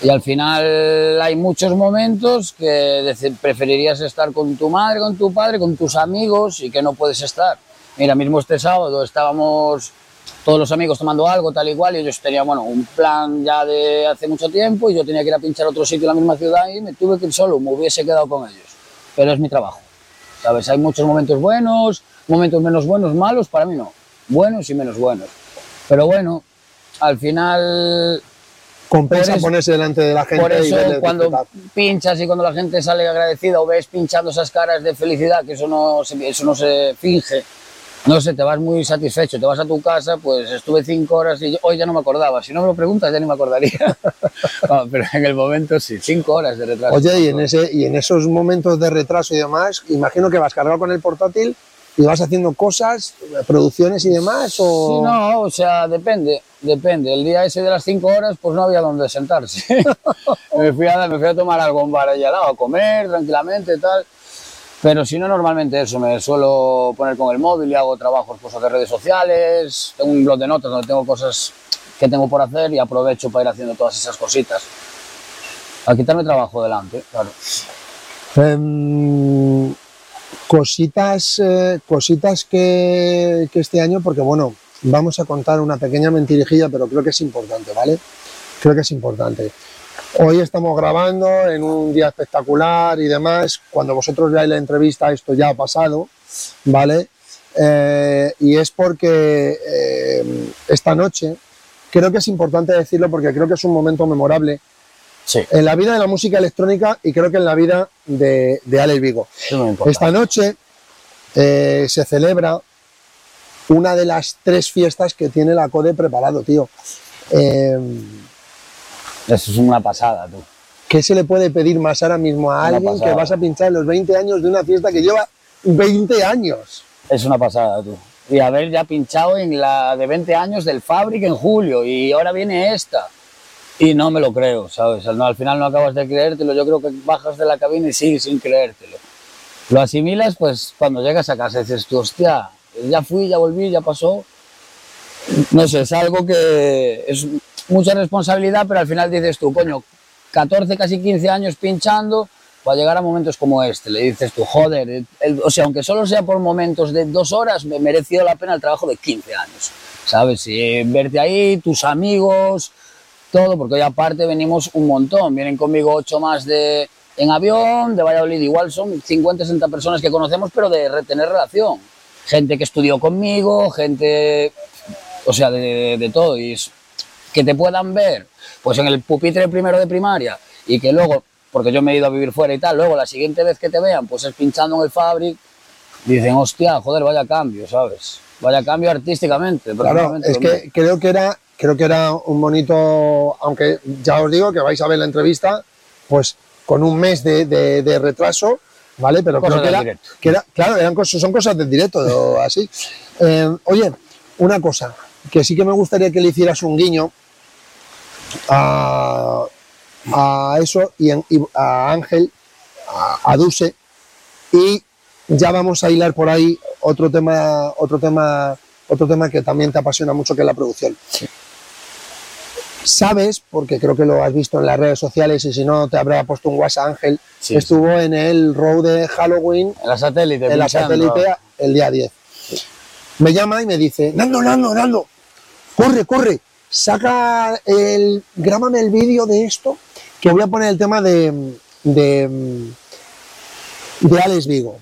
Y al final hay muchos momentos que preferirías estar con tu madre, con tu padre, con tus amigos y que no puedes estar. Mira, mismo este sábado estábamos todos los amigos tomando algo, tal y cual, y ellos tenían, bueno, un plan ya de hace mucho tiempo y yo tenía que ir a pinchar a otro sitio en la misma ciudad y me tuve que ir solo, me hubiese quedado con ellos. Pero es mi trabajo, ¿sabes? Hay muchos momentos buenos, momentos menos buenos, malos, para mí no. Buenos y menos buenos. Pero bueno, al final Compensa ponerse delante de la gente por eso cuando disfrutar. pinchas y cuando la gente sale agradecida o ves pinchando esas caras de felicidad, que eso no se, eso no se finge, no sé, te vas muy satisfecho, te vas a tu casa, pues estuve cinco horas y yo- hoy ya no me acordaba, si no me lo preguntas ya ni me acordaría, No, pero en el momento sí, cinco horas de retraso. Oye, y en, ese, y en esos momentos de retraso y demás, imagino que vas cargado con el portátil y vas haciendo cosas, producciones y demás, o... Sí, no, o sea, depende, depende. El día ese de las cinco horas, pues no había donde sentarse. me, fui a, me fui a tomar algo en un bar allá al lado, a comer tranquilamente y tal. Pero si no, normalmente eso, me suelo poner con el móvil y hago trabajos cosas de redes sociales, tengo un blog de notas donde tengo cosas que tengo por hacer y aprovecho para ir haciendo todas esas cositas. A quitarme trabajo delante, claro. Em, cositas, eh, cositas que, que este año, porque bueno, vamos a contar una pequeña mentirijilla, pero creo que es importante, ¿vale? Creo que es importante. Hoy estamos grabando en un día espectacular y demás. Cuando vosotros veáis la entrevista, esto ya ha pasado, ¿vale? Eh, y es porque eh, esta noche, creo que es importante decirlo porque creo que es un momento memorable Sí, en la vida de la música electrónica y creo que en la vida de, de Alex Vigo. no. Esta noche eh, se celebra una de las tres fiestas que tiene la CODE preparado, tío. Eh, Eso es una pasada, tú. ¿Qué se le puede pedir más ahora mismo a Una alguien que vas a pinchar en los 20 años de una fiesta que lleva 20 años? Es una pasada, tú. Y haber ya pinchado en la de 20 años del Fabric en julio y ahora viene esta. Y no me lo creo, ¿sabes? No, al final no acabas de creértelo. Yo creo que bajas de la cabina y sigues sin creértelo. Lo asimilas, pues cuando llegas a casa dices tú, hostia, ya fui, ya volví, ya pasó. No sé, es algo que es mucha responsabilidad, pero al final dices tú, coño, 14, casi 15 años pinchando, para llegar a momentos como este. Le dices tú, joder, o sea, aunque solo sea por momentos de dos horas, me mereció la pena el trabajo de 15 años, ¿sabes? Y eh, verte ahí, tus amigos, todo, porque hoy aparte venimos un montón. Vienen conmigo ocho más de, en avión, de Valladolid, igual son 50, 60 personas que conocemos, pero de re- tener relación. Gente que estudió conmigo, gente, o sea, de, de todo. Y es- que te puedan ver, pues en el pupitre primero de primaria, y que luego, porque yo me he ido a vivir fuera y tal, luego la siguiente vez que te vean, pues es pinchando en el Fabric, dicen, hostia, joder, vaya cambio, ¿sabes? Vaya cambio artísticamente. Claro, es que creo que era, creo que era un bonito, aunque ya os digo que vais a ver la entrevista, pues con un mes de, de- de retraso, ¿vale? Pero creo que del era, directo. que era- claro, eran cosas, son cosas del directo, así. Eh, oye, una cosa, que sí que me gustaría que le hicieras un guiño a, a eso y, en- y a Ángel, a, a Duse, y ya vamos a hilar por ahí otro tema, otro tema, otro tema que también te apasiona mucho, que es la producción. Sabes, porque creo que lo has visto en las redes sociales y si no te habrá puesto un WhatsApp Ángel, Sí, estuvo en el row de Halloween En la satélite. en la satélite el día 10. Me llama y me dice, Nando, Nando, Nando, corre, corre, saca el, grábame el vídeo de esto, que voy a poner el tema de, de, de Alex Vigo.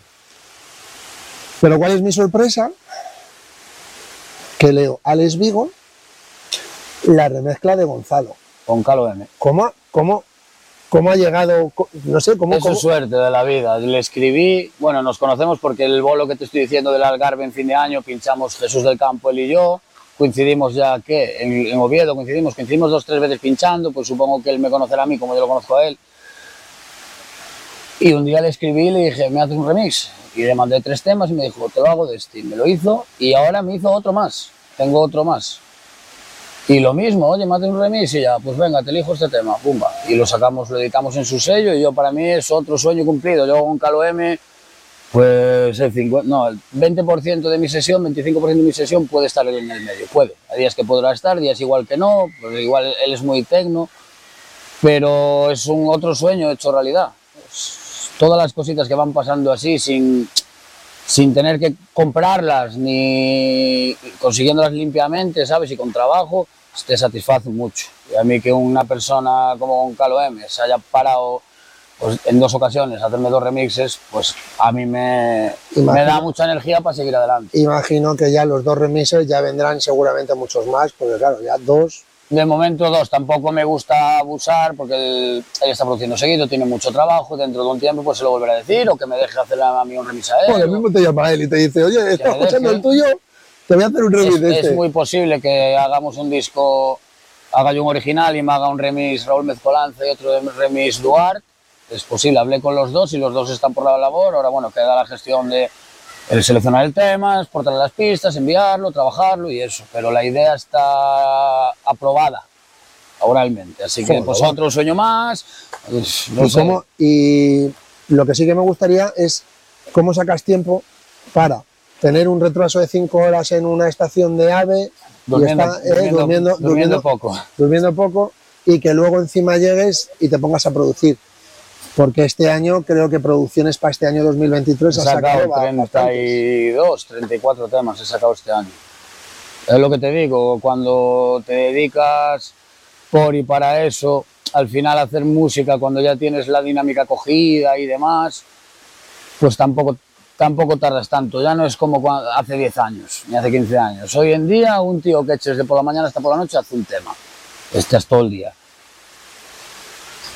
Pero ¿cuál es mi sorpresa? Que leo Alex Vigo, la remezcla de Gonzalo. Con Calo M. ¿Cómo, cómo, cómo ha llegado? No sé, cómo... Es suerte de la vida. Le escribí, bueno, nos conocemos porque el bolo que te estoy diciendo del Algarve en fin de año pinchamos Jesús del Campo, él y yo. Coincidimos ya que en, en Oviedo coincidimos, coincidimos dos tres veces pinchando, pues supongo que él me conocerá a mí como yo lo conozco a él. Y un día le escribí y le dije, ¿me haces un remix? Y le mandé tres temas y me dijo, te lo hago de este. Y me lo hizo y ahora me hizo otro más. Tengo otro más. Y lo mismo, oye, haces un remix y ya, pues venga, te elijo este tema, pumba. Y lo sacamos, lo editamos en su sello y yo para mí es otro sueño cumplido. Yo con Calo M, pues el, 50, no, el 20% de mi sesión, 25% de mi sesión puede estar en el medio, puede. Hay días que podrá estar, días igual que no, pues igual él es muy tecno, pero es un otro sueño hecho realidad. Todas las cositas que van pasando así sin, sin tener que comprarlas ni consiguiéndolas limpiamente, ¿sabes? Y con trabajo, te satisface mucho. Y a mí que una persona como Calo M se haya parado pues en dos ocasiones hacerme dos remixes, pues a mí me, me da mucha energía para seguir adelante. Imagino que ya los dos remixes ya vendrán seguramente muchos más, porque claro, ya dos de momento dos, tampoco me gusta abusar porque él, está produciendo seguido, tiene mucho trabajo, dentro de un tiempo pues se lo volverá a decir o que me deje hacer a mí un remix a él. Bueno, mismo te llama él y te dice, oye, estás escuchando el tuyo, te voy a hacer un remix es, de este. Es muy posible que hagamos un disco, haga yo un original y me haga un remix Raúl Mezcolanza y otro remix Duarte. Es posible, hablé con los dos y los dos están por la labor, ahora bueno, queda la gestión de el seleccionar el tema, exportar las pistas, enviarlo, trabajarlo y eso. Pero la idea está aprobada oralmente. Así que pues otro sueño más. Pues, ¿Y, y lo que sí que me gustaría es cómo sacas tiempo para tener un retraso de cinco horas en una estación de AVE durmiendo, y eh, durmiendo, durmiendo, poco. durmiendo poco y que luego encima llegues y te pongas a producir porque este año creo que producciones para este año 2023 he ha sacado, 32, 34 temas he sacado este año. Es lo que te digo, cuando te dedicas por y para eso, al final hacer música cuando ya tienes la dinámica cogida y demás, pues tampoco tampoco tardas tanto, ya no es como hace 10 años, ni hace 15 años. Hoy en día un tío que eches desde por la mañana hasta por la noche hace un tema, estás todo el día.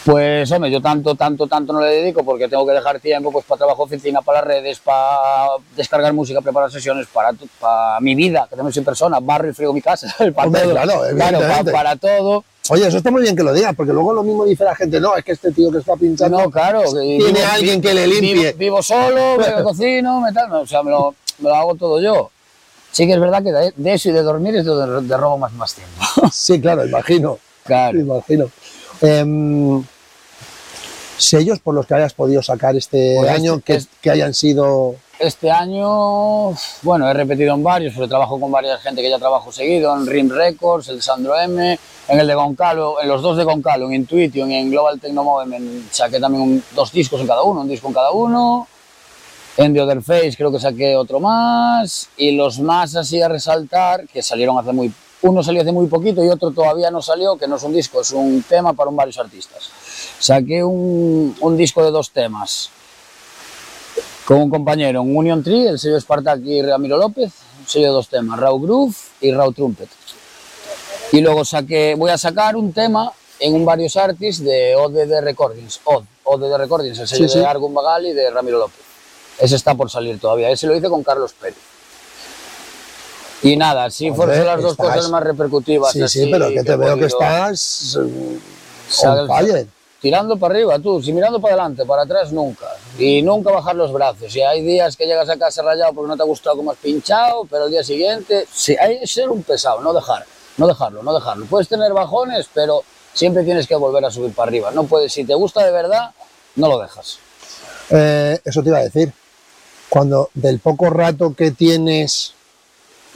Pues hombre, yo tanto, tanto, tanto no le dedico porque tengo que dejar tiempo pues para trabajo oficina, para las redes, para descargar música, preparar sesiones, para, para mi vida, que también soy persona, barro y frigo mi casa, para, todo, claro, claro para, todo. Oye, eso está muy bien que lo digas, porque luego lo mismo dice la gente, no, es que este tío que está pinchando no, claro, tiene alguien que le limpie. Vivo, solo, me cocino, me tal, o sea, me lo, me lo, hago todo yo. Sí que es verdad que de, eso y de dormir es de donde robo más, más tiempo. Sí, claro, imagino. Claro. Imagino. Eh, sellos por los que hayas podido sacar este pues año que, que, hayan sido... Este año, bueno, he repetido en varios, porque trabajo con varias gente que ya trabajo seguido, en RIM Records, el Sandro M, en el de Goncalo, en los dos de Goncalo, en Intuition y en Global Techno Movement, saqué también dos discos en cada uno, un disco en cada uno. En The Other Face creo que saqué otro más. Y los más así a resaltar, que salieron hace muy... Uno salió hace muy poquito y otro todavía no salió, que no es un disco, es un tema para un varios artistas saqué un, un, disco de dos temas con un compañero, un Union Tree, el sello Spartak y Ramiro López, un sello de dos temas, Raw Groove y Raw Trumpet. Y luego saqué, voy a sacar un tema en un varios artists de ODD Recordings, OD, ODD Recordings, el sello de Argun Bagal y de Ramiro López. Ese está por salir todavía, ese lo hice con Carlos Pérez. Y nada, sí fueron las dos cosas más repercutivas. Sí, sí, pero que te veo que estás on tirando para arriba, tú, si mirando para adelante, para atrás nunca. Y nunca bajar los brazos. Y hay días que llegas a casa rayado porque no te ha gustado cómo has pinchado, pero el día siguiente, sí, hay que ser un pesado, no dejar, no dejarlo, no dejarlo. Puedes tener bajones, pero siempre tienes que volver a subir para arriba. No puedes, si te gusta de verdad, no lo dejas. Eh, eso te iba a decir. Cuando del poco rato que tienes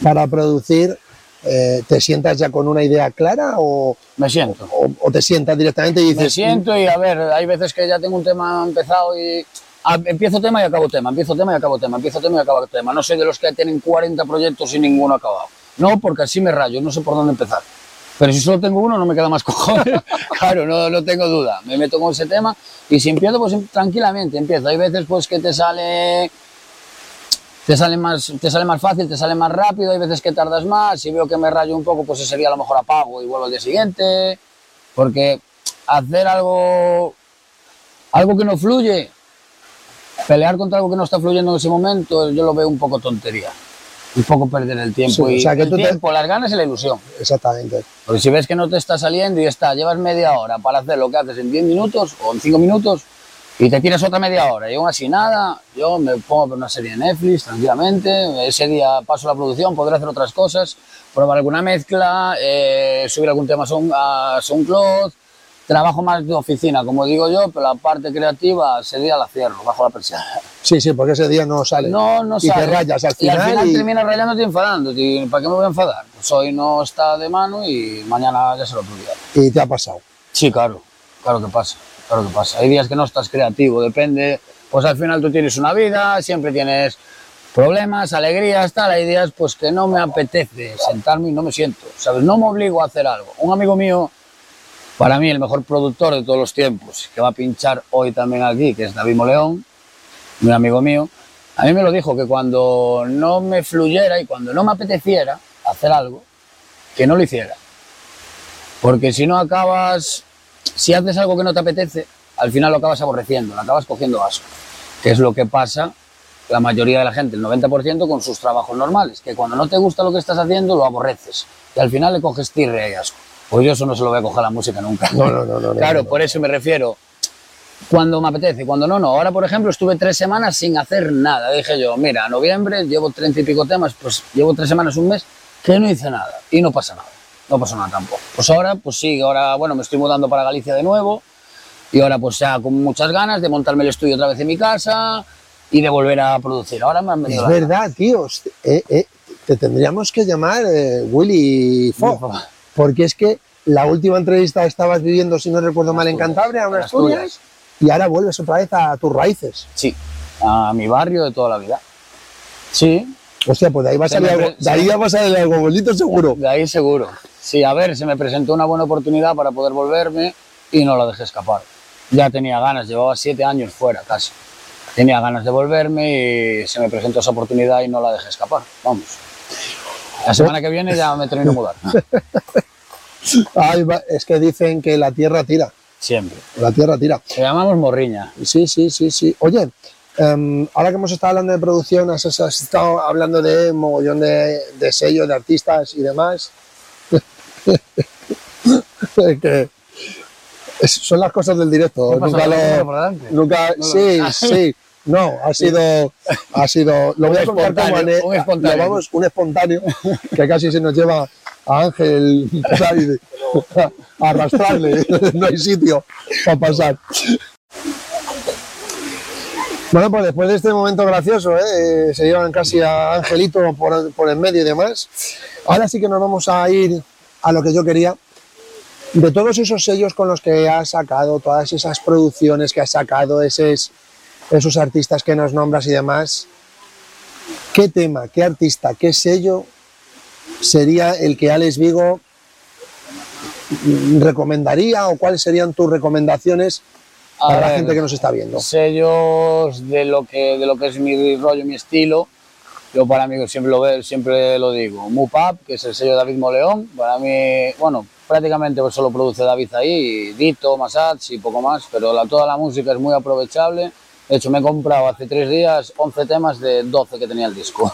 para producir, eh, ¿te sientas ya con una idea clara o, me siento. O, te sientas directamente y dices... Me siento y a ver, hay veces que ya tengo un tema empezado y empiezo tema y acabo tema, empiezo tema y acabo tema, empiezo tema y acabo tema. No soy de los que tienen 40 proyectos y ninguno acabado. No, porque así me rayo, no sé por dónde empezar. Pero si solo tengo uno, no me queda más cojones. claro, no, no tengo duda. Me meto con ese tema y si empiezo, pues tranquilamente empiezo. Hay veces pues que te sale te sale, más, te sale más fácil, te sale más rápido, hay veces que tardas más, si veo que me rayo un poco, pues ese día a lo mejor apago y vuelvo al día siguiente, porque hacer algo, algo que no fluye, pelear contra algo que no está fluyendo en ese momento, yo lo veo un poco tontería, un poco perder el tiempo, y o sea, que el tiempo, las ganas y la ilusión. Exactamente. Porque si ves que no te está saliendo y está, llevas media hora para hacer lo que haces en 10 minutos o en 5 minutos, y te tienes otra media hora y aún así nada, yo me pongo a ver una serie de Netflix tranquilamente, ese día paso la producción, podré hacer otras cosas, probar alguna mezcla, eh, subir algún tema a SoundCloud, trabajo más de oficina, como digo yo, pero la parte creativa ese día la cierro, bajo la persiana. Sí, sí, porque ese día no sale. No, no sale. Y te rayas al final. Y al final terminas rayándote y enfadando. ¿Para qué me voy a enfadar? Pues hoy no está de mano y mañana ya se lo día. ¿Y te ha pasado? Sí, claro, claro que pasa. Claro que pasa. Hay días que no estás creativo, depende. Pues al final tú tienes una vida, siempre tienes problemas, alegrías, tal. Hay días pues que no me apetece sentarme y no me siento, ¿sabes? No me obligo a hacer algo. Un amigo mío Para mí, el mejor productor de todos los tiempos, que va a pinchar hoy también aquí, que es David Moleón, un amigo mío, a mí me lo dijo que cuando no me fluyera y cuando no me apeteciera hacer algo, que no lo hiciera. Porque si no acabas, si haces algo que no te apetece, al final lo acabas aborreciendo, lo acabas cogiendo asco, que es lo que pasa la mayoría de la gente, el 90%, con sus trabajos normales, que cuando no te gusta lo que estás haciendo, lo aborreces y al final le coges tirre y asco. Pues yo eso no se lo voy a coger a la música nunca. No, no, no. no claro, no. por eso me refiero. Cuando me apetece, cuando no, no. Ahora, por ejemplo, estuve tres semanas sin hacer nada. Dije yo, mira, noviembre llevo treinta y pico temas, pues llevo tres semanas, un mes, que no hice nada. Y no pasa nada. No pasa nada tampoco. Pues ahora, pues sí, ahora, bueno, me estoy mudando para Galicia de nuevo. Y ahora, pues ya con muchas ganas de montarme el estudio otra vez en mi casa y de volver a producir. Ahora me han Es venido verdad, tío. Eh, eh, te tendríamos que llamar eh, Willy Fo. Porque es que la última entrevista estabas viviendo, si no recuerdo mal, en Cantabria, en Asturias, y ahora vuelves otra vez a tus raíces. Sí, a mi barrio de toda la vida. Sí, Hostia, pues de ahí va a salir algo, de ahí va a salir algo bonito seguro. de ahí seguro. Sí, a ver, se me presentó una buena oportunidad para poder volverme y no la dejé escapar. Ya tenía ganas, llevaba siete años fuera casi. Tenía ganas de volverme y se me presentó esa oportunidad y no la dejé escapar. Vamos. La semana que viene ya me termino de mudar. Ay, es que dicen que la tierra tira, Siempre. la tierra tira. Se llamamos Morriña. Sí, sí, sí, sí. Oye, em, ahora que hemos estado hablando de producción, has, has estado hablando de mogollón de, de sellos, de artistas y demás. Que son las cosas del directo. Nunca ¿Lo nunca, No sí, sí. No, ha sido, ha sido, lo voy a Un espontáneo, ane- un espontáneo. lo vamos, un espontáneo que casi se nos lleva a Ángel a arrastrarle, no hay sitio para pasar. Bueno, pues después de este momento gracioso, ¿eh? Eh, se llevan casi a Angelito por, por en medio y demás. Ahora sí que nos vamos a ir a lo que yo quería. De todos esos sellos con los que has sacado, todas esas producciones que has sacado, esos, esos artistas que nos nombras y demás, ¿qué tema, qué artista, qué sello sería el que Alex Vigo recomendaría o cuáles serían tus recomendaciones A para la gente que nos está viendo? sellos de lo que de lo que es mi rollo, mi estilo. Yo para mí siempre lo veo, siempre lo digo. Mupap, que es el sello de David Moleón, para mí, bueno, prácticamente solo produce David ahí, Dito, Masats y poco más, pero toda la música es muy aprovechable. De hecho, me he comprado hace tres días 11 temas de 12 que tenía el disco.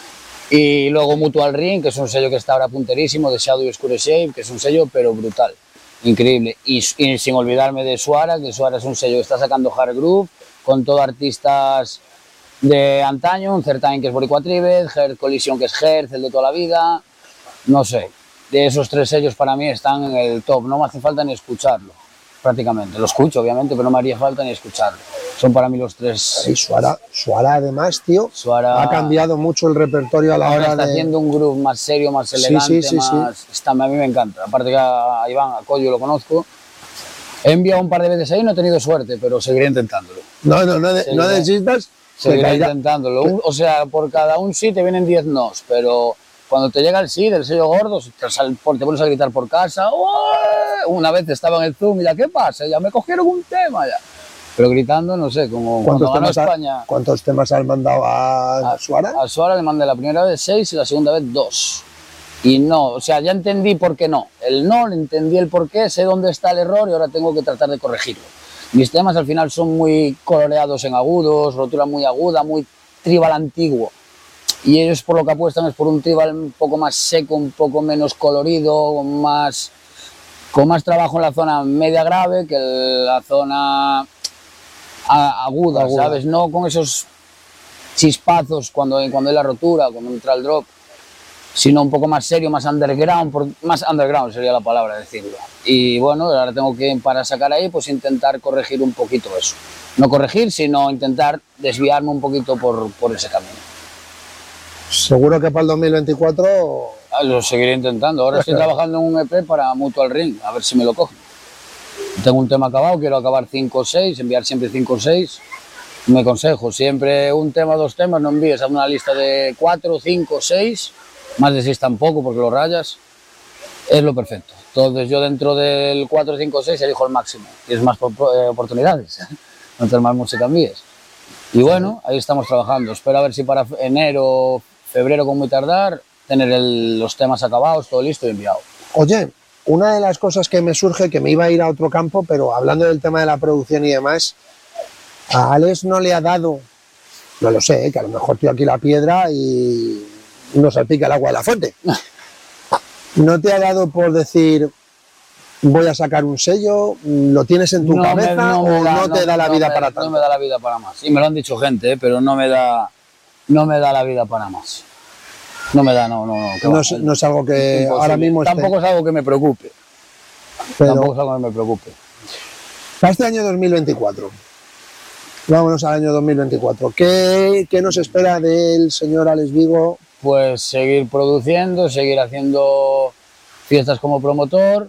y luego Mutual Ring, que es un sello que está ahora punterísimo, de Shadow y Oscure Shape, que es un sello pero brutal, increíble. Y, y sin olvidarme de Suara, que Suara es un sello que está sacando Hard Groove, con todo artistas de antaño, un certamen que es Boricua Tribet, Hertz Collision que es Hertz, el de toda la vida, no sé. De esos tres sellos para mí están en el top, no me hace falta ni escucharlo, prácticamente. Lo escucho, obviamente, pero no me haría falta ni escucharlo. Son para mí los tres. Y Suara, Suara además, tío, Suara ha cambiado mucho el repertorio a la ahora hora está de... haciendo un groove más serio, más elegante, sí, sí, sí. más... Está, a mí me encanta. Aparte que a Iván, a Coyo lo conozco. He enviado un par de veces ahí, no he tenido suerte, pero seguiré intentándolo. No, no, no, de- no desistas. Caerá. intentándolo. Un- o sea, por cada un sí te vienen 10 nos, pero cuando te llega el sí del sello gordo, te, sal- te pones a gritar por casa. Una vez estaba en el Zoom y ya, ¿qué pasa? Ya me cogieron un tema ya. Pero gritando, no sé, como ¿Cuántos cuando ganó ha- España. ¿Cuántos temas has mandado a, Suara? A Suara le mandé la primera vez 6 y la segunda vez 2. Y no, o sea, ya entendí por qué no. El no, entendí el por qué, sé dónde está el error y ahora tengo que tratar de corregirlo. Mis temas al final son muy coloreados en agudos, rotura muy aguda, muy tribal antiguo. Y ellos por lo que apuestan es por un tribal un poco más seco, un poco menos colorido, con más, con más trabajo en la zona media grave que la zona Aguda. ¿sabes? No con esos chispazos cuando, cuando hay la rotura, cuando entra el drop, sino un poco más serio, más underground, por- más underground sería la palabra decirlo. Y bueno, ahora tengo que, para sacar ahí, pues intentar corregir un poquito eso. No corregir, sino intentar desviarme un poquito por, por ese camino. Seguro que para el 2024 Ah, Lo seguiré intentando. Ahora estoy trabajando en un EP para Mutual Ring, a ver si me lo cogen. Tengo un tema acabado, quiero acabar 5 o 6, enviar siempre 5 o 6. Me aconsejo, siempre un tema, dos temas, no envíes a una lista de 4, 5, 6, más de 6 tampoco porque lo rayas. es lo perfecto. Entonces yo dentro del 4, 5, 6 elijo el máximo. Tienes más eh, oportunidades, no más música envíes. Y bueno, ahí estamos trabajando. Espero a ver si para enero, febrero, con muy tardar, tener el- los temas acabados, todo listo y enviado. Oye, una de las cosas que me surge, que me iba a ir a otro campo, pero hablando del tema de la producción y demás, a Alex no le ha dado, no lo sé, que a lo mejor tío aquí la piedra y no salpica el agua de la fuente. ¿No te ha dado por decir, voy a sacar un sello, lo tienes en tu No me- cabeza no o da- no te da la no vida me- para No tanto? me da la vida para más. Y me lo han dicho gente, ¿eh? pero no me da, no me da la vida para más. No me da, no, no, no. No es, no es algo que ahora mismo esté, Tampoco es algo que me preocupe. pero Tampoco es algo que me preocupe. para este año 2024, vámonos al año 2024, ¿qué, qué nos espera del señor Alex Vigo? Pues seguir produciendo, seguir haciendo fiestas como promotor,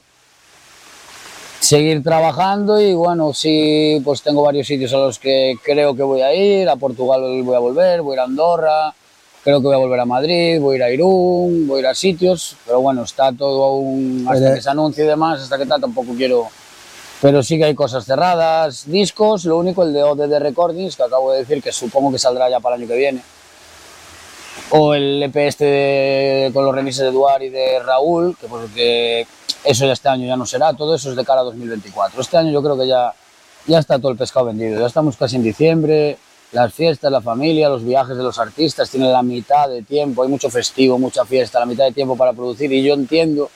seguir trabajando y bueno, sí, pues tengo varios sitios a los que creo que voy a ir, a Portugal voy a volver, voy a ir a Andorra, creo que voy a volver a Madrid, voy a ir a Irún, voy a ir a sitios, pero bueno, está todo aún, hasta que se anuncie y demás, hasta que tal, tampoco quiero... Pero sí que hay cosas cerradas, discos, lo único el de ODD Recordings, que acabo de decir que supongo que saldrá ya para el año que viene o el EP este con los remises de Eduard y de Raúl, que porque eso ya este año ya no será, todo eso es de cara a 2024. Este año yo creo que ya, ya está todo el pescado vendido, ya estamos casi en diciembre, las fiestas, la familia, los viajes de los artistas tienen la mitad de tiempo, hay mucho festivo, mucha fiesta, la mitad de tiempo para producir. Y yo entiendo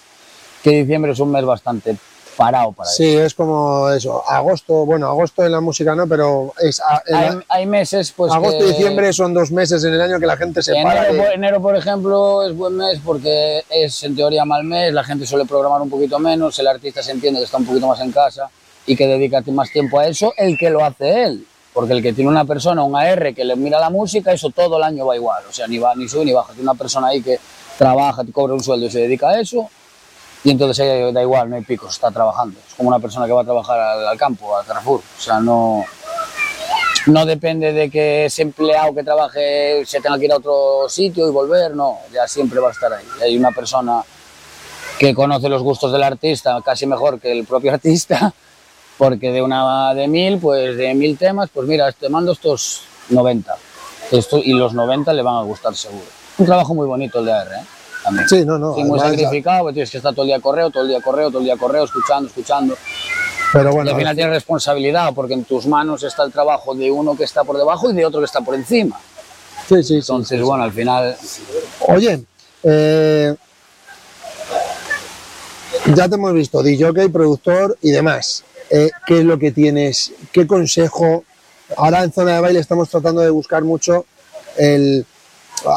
que diciembre es un mes bastante parado para Sí, es como eso, agosto, bueno, agosto en la música no, pero es a- eso. la- Hay, meses pues agosto y diciembre son dos meses en el año que la gente se para. Por- enero, por ejemplo, es buen mes porque es en teoría mal mes, la gente suele programar un poquito menos, el artista se entiende que está un poquito más en casa y que dedica más tiempo a eso, el que lo hace él. Porque el que tiene una persona, un AR, que le mira la música, eso todo el año va igual. O sea, ni va ni sube ni baja. Tiene una persona ahí que trabaja, te cobra un sueldo y se dedica a eso. Y entonces ahí da igual, no hay picos, está trabajando. Es como una persona que va a trabajar al, al campo, a Carrefour. O sea, no, no depende de que ese empleado que trabaje se tenga que ir a otro sitio y volver, no, ya siempre va a estar ahí. Hay una persona que conoce los gustos del artista casi mejor que el propio artista, porque de una de mil, pues de mil temas, pues mira, te mando estos 90. Esto, y los 90 le van a gustar seguro. Un trabajo muy bonito el de AR, ¿eh? También. Sí, no, no. Sí, muy sacrificado, porque tienes que estar todo el día correo, todo el día correo, todo el día correo, escuchando, escuchando. pero Y bueno, al final tienes responsabilidad, porque en tus manos está el trabajo de uno que está por debajo y de otro que está por encima. sí, sí, sí. Entonces, bueno, al final, Oye, eh, ya te hemos visto, DJ, productor y demás. Eh, ¿Qué es lo que tienes? ¿Qué consejo? Ahora en zona de baile estamos tratando de buscar mucho el...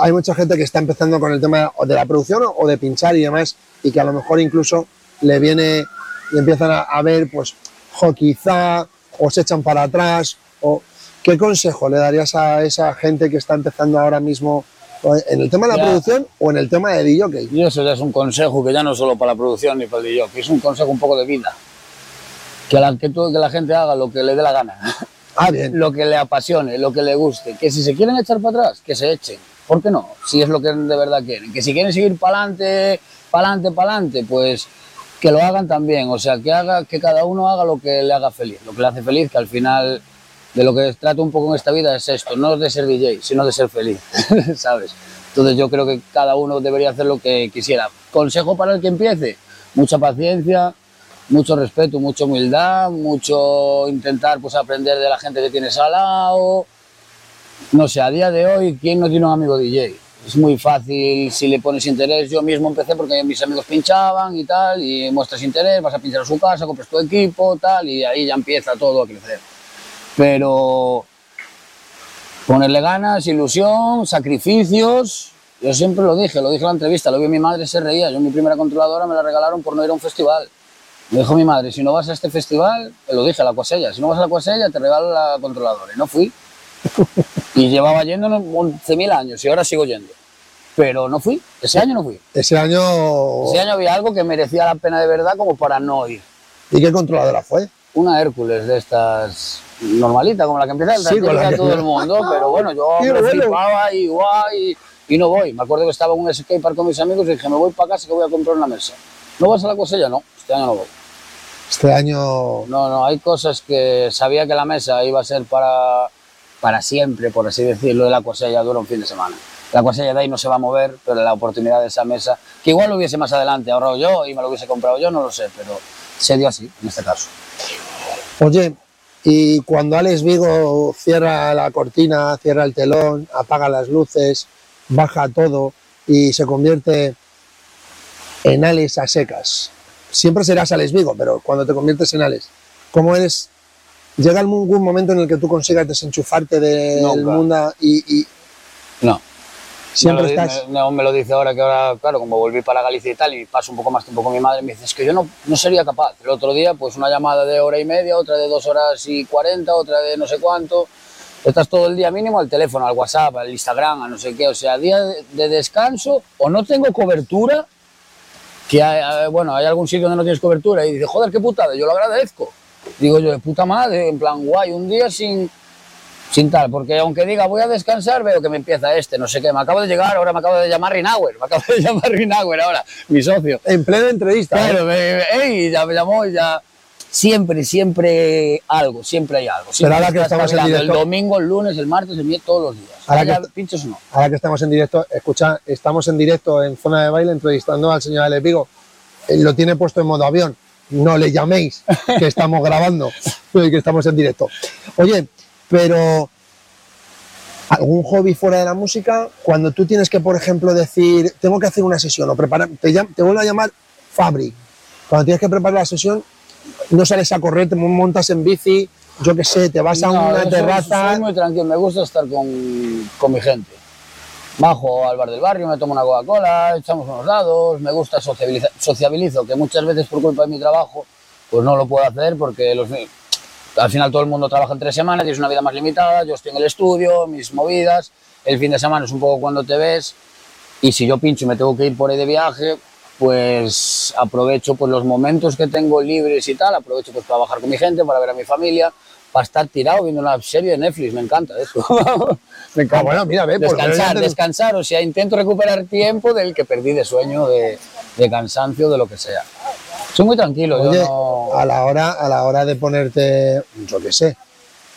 Hay mucha gente que está empezando con el tema de la producción o de pinchar y demás y que a lo mejor incluso le viene y empiezan a, a ver, pues, jo, quizá, o se echan para atrás, o ¿qué consejo le darías a esa gente que está empezando ahora mismo en el tema de la Ya. producción o en el tema de DJ? y eso ya es un consejo que ya no es solo para la producción ni para el DJ, es un consejo un poco de vida. Que la, que, todo- que la gente haga lo que le dé la gana, Ah, bien. lo que le apasione, lo que le guste. Que si se quieren echar para atrás, que se echen. ¿Por qué no? Si es lo que de verdad quieren. Que si quieren seguir para adelante, para adelante, para adelante, pues que lo hagan también. O sea, que, haga, que cada uno haga lo que le haga feliz, lo que le hace feliz, que al final de lo que trato un poco en esta vida es esto, no de ser DJ, sino de ser feliz, ¿sabes? Entonces yo creo que cada uno debería hacer lo que quisiera. Consejo para el que empiece, mucha paciencia, mucho respeto, mucha humildad, mucho intentar pues aprender de la gente que tienes al lado. No sé, a día de hoy, ¿quién no tiene un amigo DJ? Es muy fácil si le pones interés. Yo mismo empecé porque mis amigos pinchaban y tal, y muestras interés, vas a pinchar a su casa, compras tu equipo, tal, y ahí ya empieza todo a crecer. Pero ponerle ganas, ilusión, sacrificios. Yo siempre lo dije, lo dije en la entrevista, lo vi mi madre, se reía. Yo mi primera controladora me la regalaron por no ir a un festival. Me dijo mi madre, si no vas a este festival, te lo dije a la Cuasella, si no vas a la Cuasella te regalo la controladora. Y no fui. Y llevaba yendo 11.000 años y ahora sigo yendo. Pero no fui, ese año no fui. Ese año... Ese año había algo que merecía la pena de verdad como para no ir. ¿Y qué controladora fue? Una Hércules de estas normalita, como la que empieza el Sí, con la que- todo el mundo, pero bueno, yo me bueno. flipaba y guay y no voy. Me acuerdo que estaba en un skatepark con mis amigos y dije, me voy para casa que voy a comprar una mesa. ¿No vas a la cosella? No, este año no voy. Este año... No, no, hay cosas que sabía que la mesa iba a ser para, para siempre, por así decirlo, de la cosella dura un fin de semana. La cosella de ahí no se va a mover, pero la oportunidad de esa mesa, que igual lo hubiese más adelante ahorrado yo y me lo hubiese comprado yo, no lo sé, pero se dio así, en este caso. Oye, y cuando Alex Vigo cierra la cortina, cierra el telón, apaga las luces, baja todo y se convierte en Alex a secas. Siempre serás Alex Vigo, pero cuando te conviertes en Alex, ¿cómo eres? ¿Llega algún momento en el que tú consigas desenchufarte del Nunca. mundo y, y No. siempre me lo, estás... me- no, me lo dice ahora que ahora, claro, como volví para Galicia y tal, y paso un poco más tiempo con mi madre, me dice, es que yo no, no sería capaz. El otro día, pues una llamada de hora y media, otra de dos horas y cuarenta, otra de no sé cuánto. Estás todo el día mínimo al teléfono, al WhatsApp, al Instagram, a no sé qué. O sea, día de, de descanso, o no tengo cobertura, que hay, eh, bueno, hay algún sitio donde no tienes cobertura, y dice, joder, qué putada, yo lo agradezco. Digo yo, de puta madre, en plan, guay, un día sin, sin tal, porque aunque diga voy a descansar, veo que me empieza este, no sé qué, me acabo de llegar, ahora me acabo de llamar Rinauer, me acabo de llamar Rinauer ahora, mi socio. En plena entrevista. ¿eh? Claro, me, ey, ya me llamó ya... Siempre, siempre algo, siempre hay algo. Siempre ahora que estamos en directo- El domingo, el lunes, el martes, el miércoles, todos los días. Ahora que pinchos no. Ahora que estamos en directo, escucha, estamos en directo en zona de baile entrevistando al señor Alex Vigo. Eh, Lo tiene puesto en modo avión. No le llaméis, que estamos grabando, y que estamos en directo. Oye, pero algún hobby fuera de la música, cuando tú tienes que, por ejemplo, decir, tengo que hacer una sesión o preparar, te, te vuelvo a llamar Fabri. Cuando tienes que preparar la sesión, no sales a correr, te montas en bici, yo qué sé, te vas a una terraza. Soy muy tranquilo, me gusta estar con, con mi gente. Bajo al bar del barrio, me tomo una Coca-Cola, echamos unos dados, me gusta sociabilizar, sociabilizo, que muchas veces por culpa de mi trabajo, pues no lo puedo hacer porque los, al final todo el mundo trabaja en tres semanas, tienes una vida más limitada, yo estoy en el estudio, mis movidas, el fin de semana es un poco cuando te ves, y si yo pincho y me tengo que ir por ahí de viaje, pues aprovecho pues, los momentos que tengo libres y tal, aprovecho pues, para bajar con mi gente, para ver a mi familia, para estar tirado viendo una serie de Netflix, me encanta eso. me encanta. Ah, bueno, mira, ve, descansar, descansar, o sea, intento recuperar tiempo del que perdí de sueño, de, de cansancio, de lo que sea. Soy muy tranquilo, Oye, yo no... a la hora, a la hora de ponerte, yo qué sé,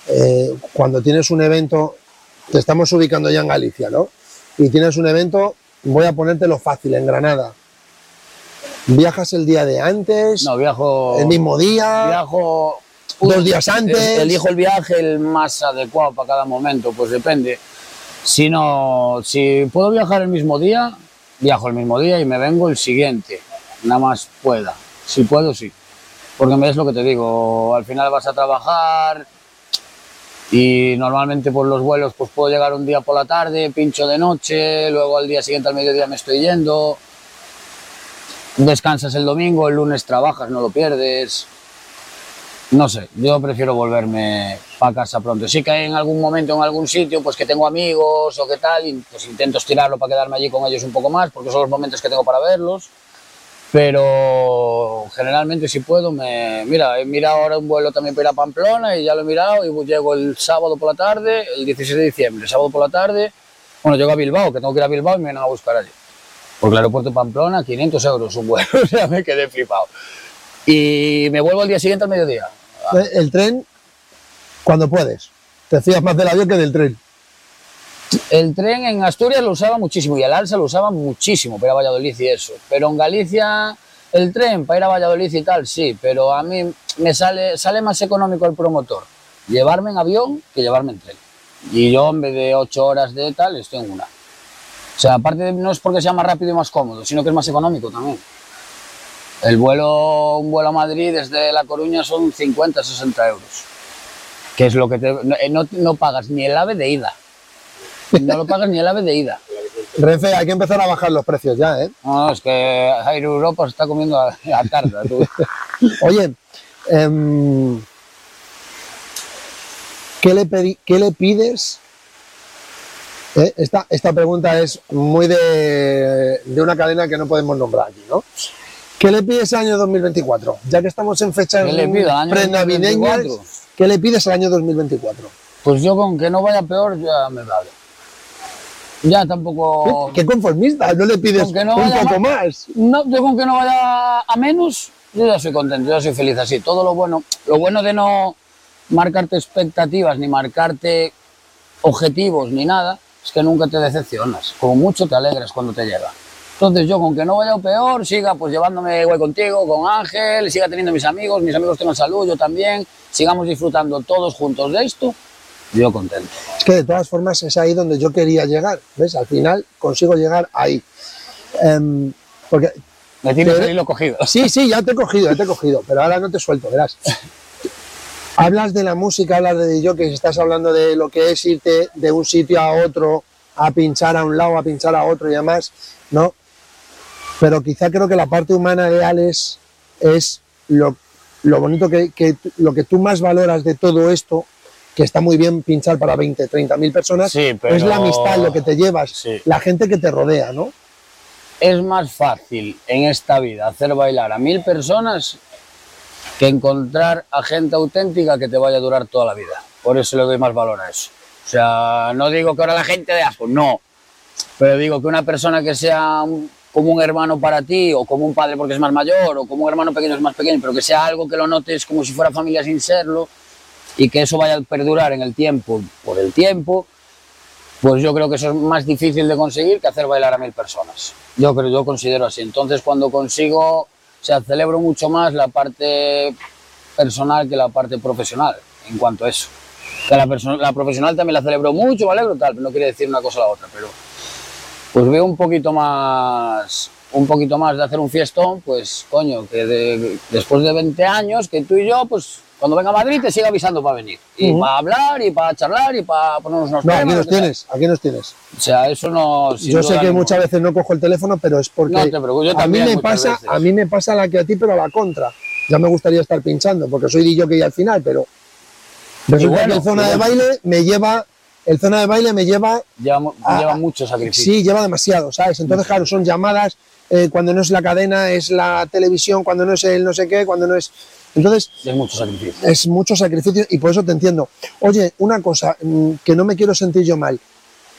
eh, cuando tienes un evento, te estamos ubicando ya en Galicia, ¿no? Y tienes un evento, voy a ponértelo fácil, en Granada. Viajas el día de antes, No, viajo... el mismo día, Viajo... dos días antes. El- Elijo el viaje el más adecuado para cada momento, pues depende. Si no, si puedo viajar el mismo día, viajo el mismo día y me vengo el siguiente, nada más pueda. Si puedo, sí. Porque me es lo que te digo, al final vas a trabajar y normalmente por los vuelos pues puedo llegar un día por la tarde, pincho de noche, luego al día siguiente al mediodía me estoy yendo. Descansas el domingo, el lunes trabajas, no lo pierdes. No sé, yo prefiero volverme para casa pronto. Sí que en algún momento, en algún sitio, pues que tengo amigos o qué tal, pues intento estirarlo para quedarme allí con ellos un poco más, porque son los momentos que tengo para verlos. Pero generalmente si puedo, me... Mira, he mirado ahora un vuelo también para ir a Pamplona y ya lo he mirado y llego el sábado por la tarde, el 16 de diciembre, sábado por la tarde. Bueno, llego a Bilbao, que tengo que ir a Bilbao y me vienen a buscar allí. Porque el aeropuerto de Pamplona, 500 euros un vuelo, o me quedé flipado. Y me vuelvo al día siguiente al mediodía. Eh, el tren, cuando puedes. Te fías más del avión que del tren. El tren en Asturias lo usaba muchísimo y el Alsa lo usaba muchísimo para ir a Valladolid y eso. Pero en Galicia, el tren para ir a Valladolid y tal, sí, pero a mí me sale, sale más económico el promotor llevarme en avión que llevarme en tren. Y yo en vez de ocho horas de tal, estoy en una. O sea, aparte no es porque sea más rápido y más cómodo, sino que es más económico también. El vuelo, un vuelo a Madrid desde La Coruña son 50, 60 euros. Que es lo que te, no, eh, no- no pagas ni el ave de ida. No lo pagas ni el ave de ida. Renfe, hay que empezar a bajar los precios ya, ¿eh? No, es que Air Europa se está comiendo a, a tarta. tú. Oye, em, ¿qué, le pedi- qué le pides? Eh, esta, esta pregunta es muy de, de una cadena que no podemos nombrar aquí, ¿no? ¿Qué le pides al año 2024? Ya que estamos en fechas ¿Qué prenavideñas, 2024? ¿qué le pides al año 2024? Pues yo con que no vaya peor ya me vale. Ya tampoco... Qué conformista, no le pides no un poco ma- más. No, yo con que no vaya a menos, yo ya soy contento, yo soy feliz así. Todo lo bueno, lo bueno de no marcarte expectativas, ni marcarte objetivos, ni nada, es que nunca te decepcionas. Como mucho te alegras cuando te llega. Entonces yo con que no vaya peor, siga pues llevándome igual contigo, con Ángel, siga teniendo mis amigos, mis amigos tengan salud, yo también, sigamos disfrutando todos juntos de esto, yo contento. Es que de todas formas es ahí donde yo quería llegar. ¿Ves? Al final consigo llegar ahí. Em, porque Me tienes el hilo cogido. Sí, sí, ya te he cogido, ya te he cogido, pero ahora no te suelto, verás. Hablas de la música, hablas de yo que estás hablando de lo que es irte de un sitio a otro, a pinchar a un lado, a pinchar a otro y demás, ¿no? Pero quizá creo que la parte humana de Alex es lo, lo bonito que, lo que tú más valoras de todo esto, que está muy bien pinchar para 20, 30 mil personas, Sí, pero- es la amistad, lo que te llevas, Sí. la gente que te rodea, ¿no? Es más fácil en esta vida hacer bailar a mil personas que encontrar a gente auténtica que te vaya a durar toda la vida. Por eso le doy más valor a eso. O sea, no digo que ahora la gente de asco, no. Pero digo que una persona que sea un- como un hermano para ti, o como un padre porque es más mayor, o como un hermano pequeño es más pequeño, pero que sea algo que lo notes como si fuera familia sin serlo, y que eso vaya a perdurar en el tiempo, por el tiempo, pues yo creo que eso es más difícil de conseguir que hacer bailar a mil personas. Yo creo, yo considero así. Entonces, cuando consigo, o sea, celebro mucho más la parte personal que la parte profesional, en cuanto a eso. Que la, perso- la profesional también la celebro mucho, me alegro, tal, pero no quiere decir una cosa o la otra, pero pues veo un poquito más un poquito más de hacer un fiestón, pues coño, que de- después de 20 años, que tú y yo, pues cuando venga a Madrid te siga avisando para venir. Y para hablar, y para charlar, y para ponernos unos No, temas, aquí nos que sea. tienes, aquí nos tienes. O sea, eso no. Yo sé que muchas veces no cojo el teléfono, pero es porque No te preocupes, yo a mí me pasa, veces. a mí me pasa la que a ti, pero a la contra. Ya me gustaría estar pinchando, porque soy DJ al final, pero resulta bueno, que zona de baile me lleva, el zona de baile me lleva, Lleva, mu- lleva mucho sacrificio. sí, lleva demasiado, ¿sabes? Entonces, claro, son llamadas, eh, cuando no es la cadena, es la televisión, cuando no es el no sé qué, cuando no es... Entonces, Es mucho sacrificio. es mucho sacrificio y por eso te entiendo. Oye, una cosa, mm, que no me quiero sentir yo mal.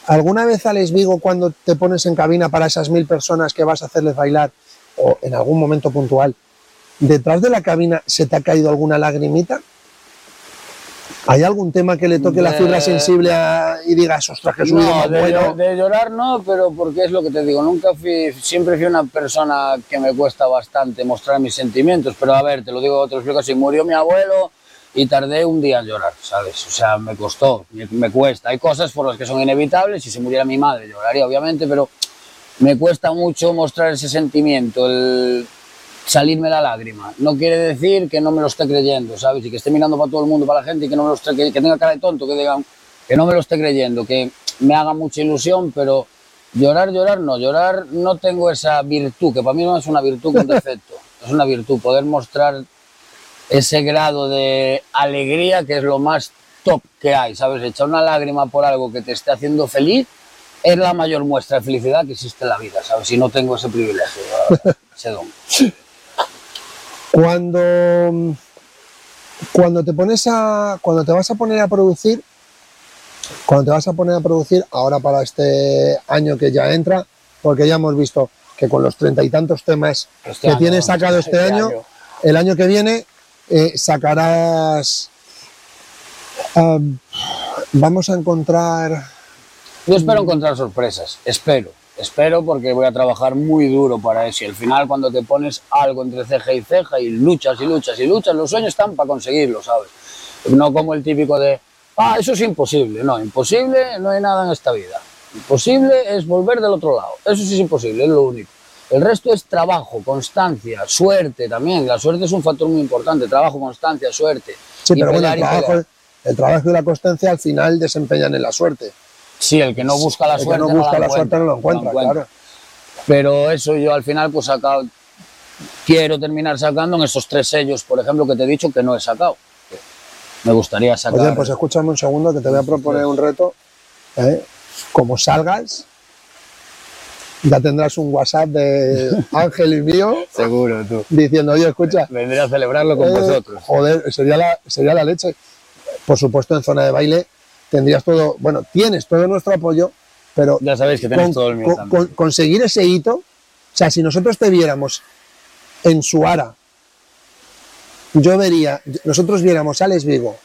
¿Alguna vez, Alex Vigo, cuando te pones en cabina para esas mil personas que vas a hacerles bailar, o en algún momento puntual, detrás de la cabina se te ha caído alguna lagrimita? ¿Hay algún tema que le toque la fibra sensible a- y digas, ostras, que No, más de, bueno"? de llorar no, pero porque es lo que te digo, nunca fui, siempre fui una persona que me cuesta bastante mostrar mis sentimientos, pero a ver, te lo digo, te lo explico así, murió mi abuelo y tardé un día en llorar, ¿sabes? O sea, me costó, me, me cuesta, hay cosas por las que son inevitables, si se muriera mi madre lloraría obviamente, pero me cuesta mucho mostrar ese sentimiento, el salirme la lágrima. No quiere decir que no me lo esté creyendo, ¿sabes? Y que esté mirando para todo el mundo, para la gente, y que no me lo esté, que, que tenga cara de tonto, que digan que no me lo esté creyendo, que me haga mucha ilusión, pero llorar, llorar, no, llorar no tengo esa virtud, que para mí no es una virtud con defecto, es una virtud, poder mostrar ese grado de alegría que es lo más top que hay, ¿sabes? Echar una lágrima por algo que te esté haciendo feliz es la mayor muestra de felicidad que existe en la vida, ¿sabes? Y no tengo ese privilegio, ese don. Cuando, cuando te pones a, cuando te vas a poner a producir, cuando te vas a poner a producir, ahora para este año que ya entra, porque ya hemos visto que con los treinta y tantos temas Este que año, tienes sacado este, este año, año. el año que viene eh, sacarás, am, vamos a encontrar, Yo espero encontrar sorpresas, espero, espero porque voy a trabajar muy duro para eso y al final cuando te pones algo entre ceja y ceja y luchas y luchas y luchas, los sueños están para conseguirlo, ¿sabes? No como el típico de, ah, eso es imposible, no, imposible no hay nada en esta vida, imposible es volver del otro lado, eso sí es imposible, es lo único. El resto es trabajo, constancia, suerte también, la suerte es un factor muy importante, trabajo, constancia, suerte. sí, Y pero bueno, el trabajo, el trabajo y la constancia al final desempeñan en la suerte. Sí, el que no busca la el que suerte no busca la suerte no lo encuentra, claro. Pero eso yo al final pues sacado, quiero terminar sacando en esos tres sellos, por ejemplo, que te he dicho que no he sacado. Me gustaría sacar. Oye, pues escúchame un segundo que te voy a proponer un reto. ¿eh? Como salgas, ya tendrás un WhatsApp de Ángel y mío Seguro, tú. diciendo, oye, escucha, Vendré a celebrarlo con eh, vosotros. joder, sería la, sería la leche. Por supuesto, en zona de baile tendrías todo, bueno, tienes todo nuestro apoyo pero Ya sabéis que tenéis todo el mío con- con- conseguir ese hito, o sea, si nosotros te viéramos en Suara, yo vería, nosotros viéramos a Alex Vigo,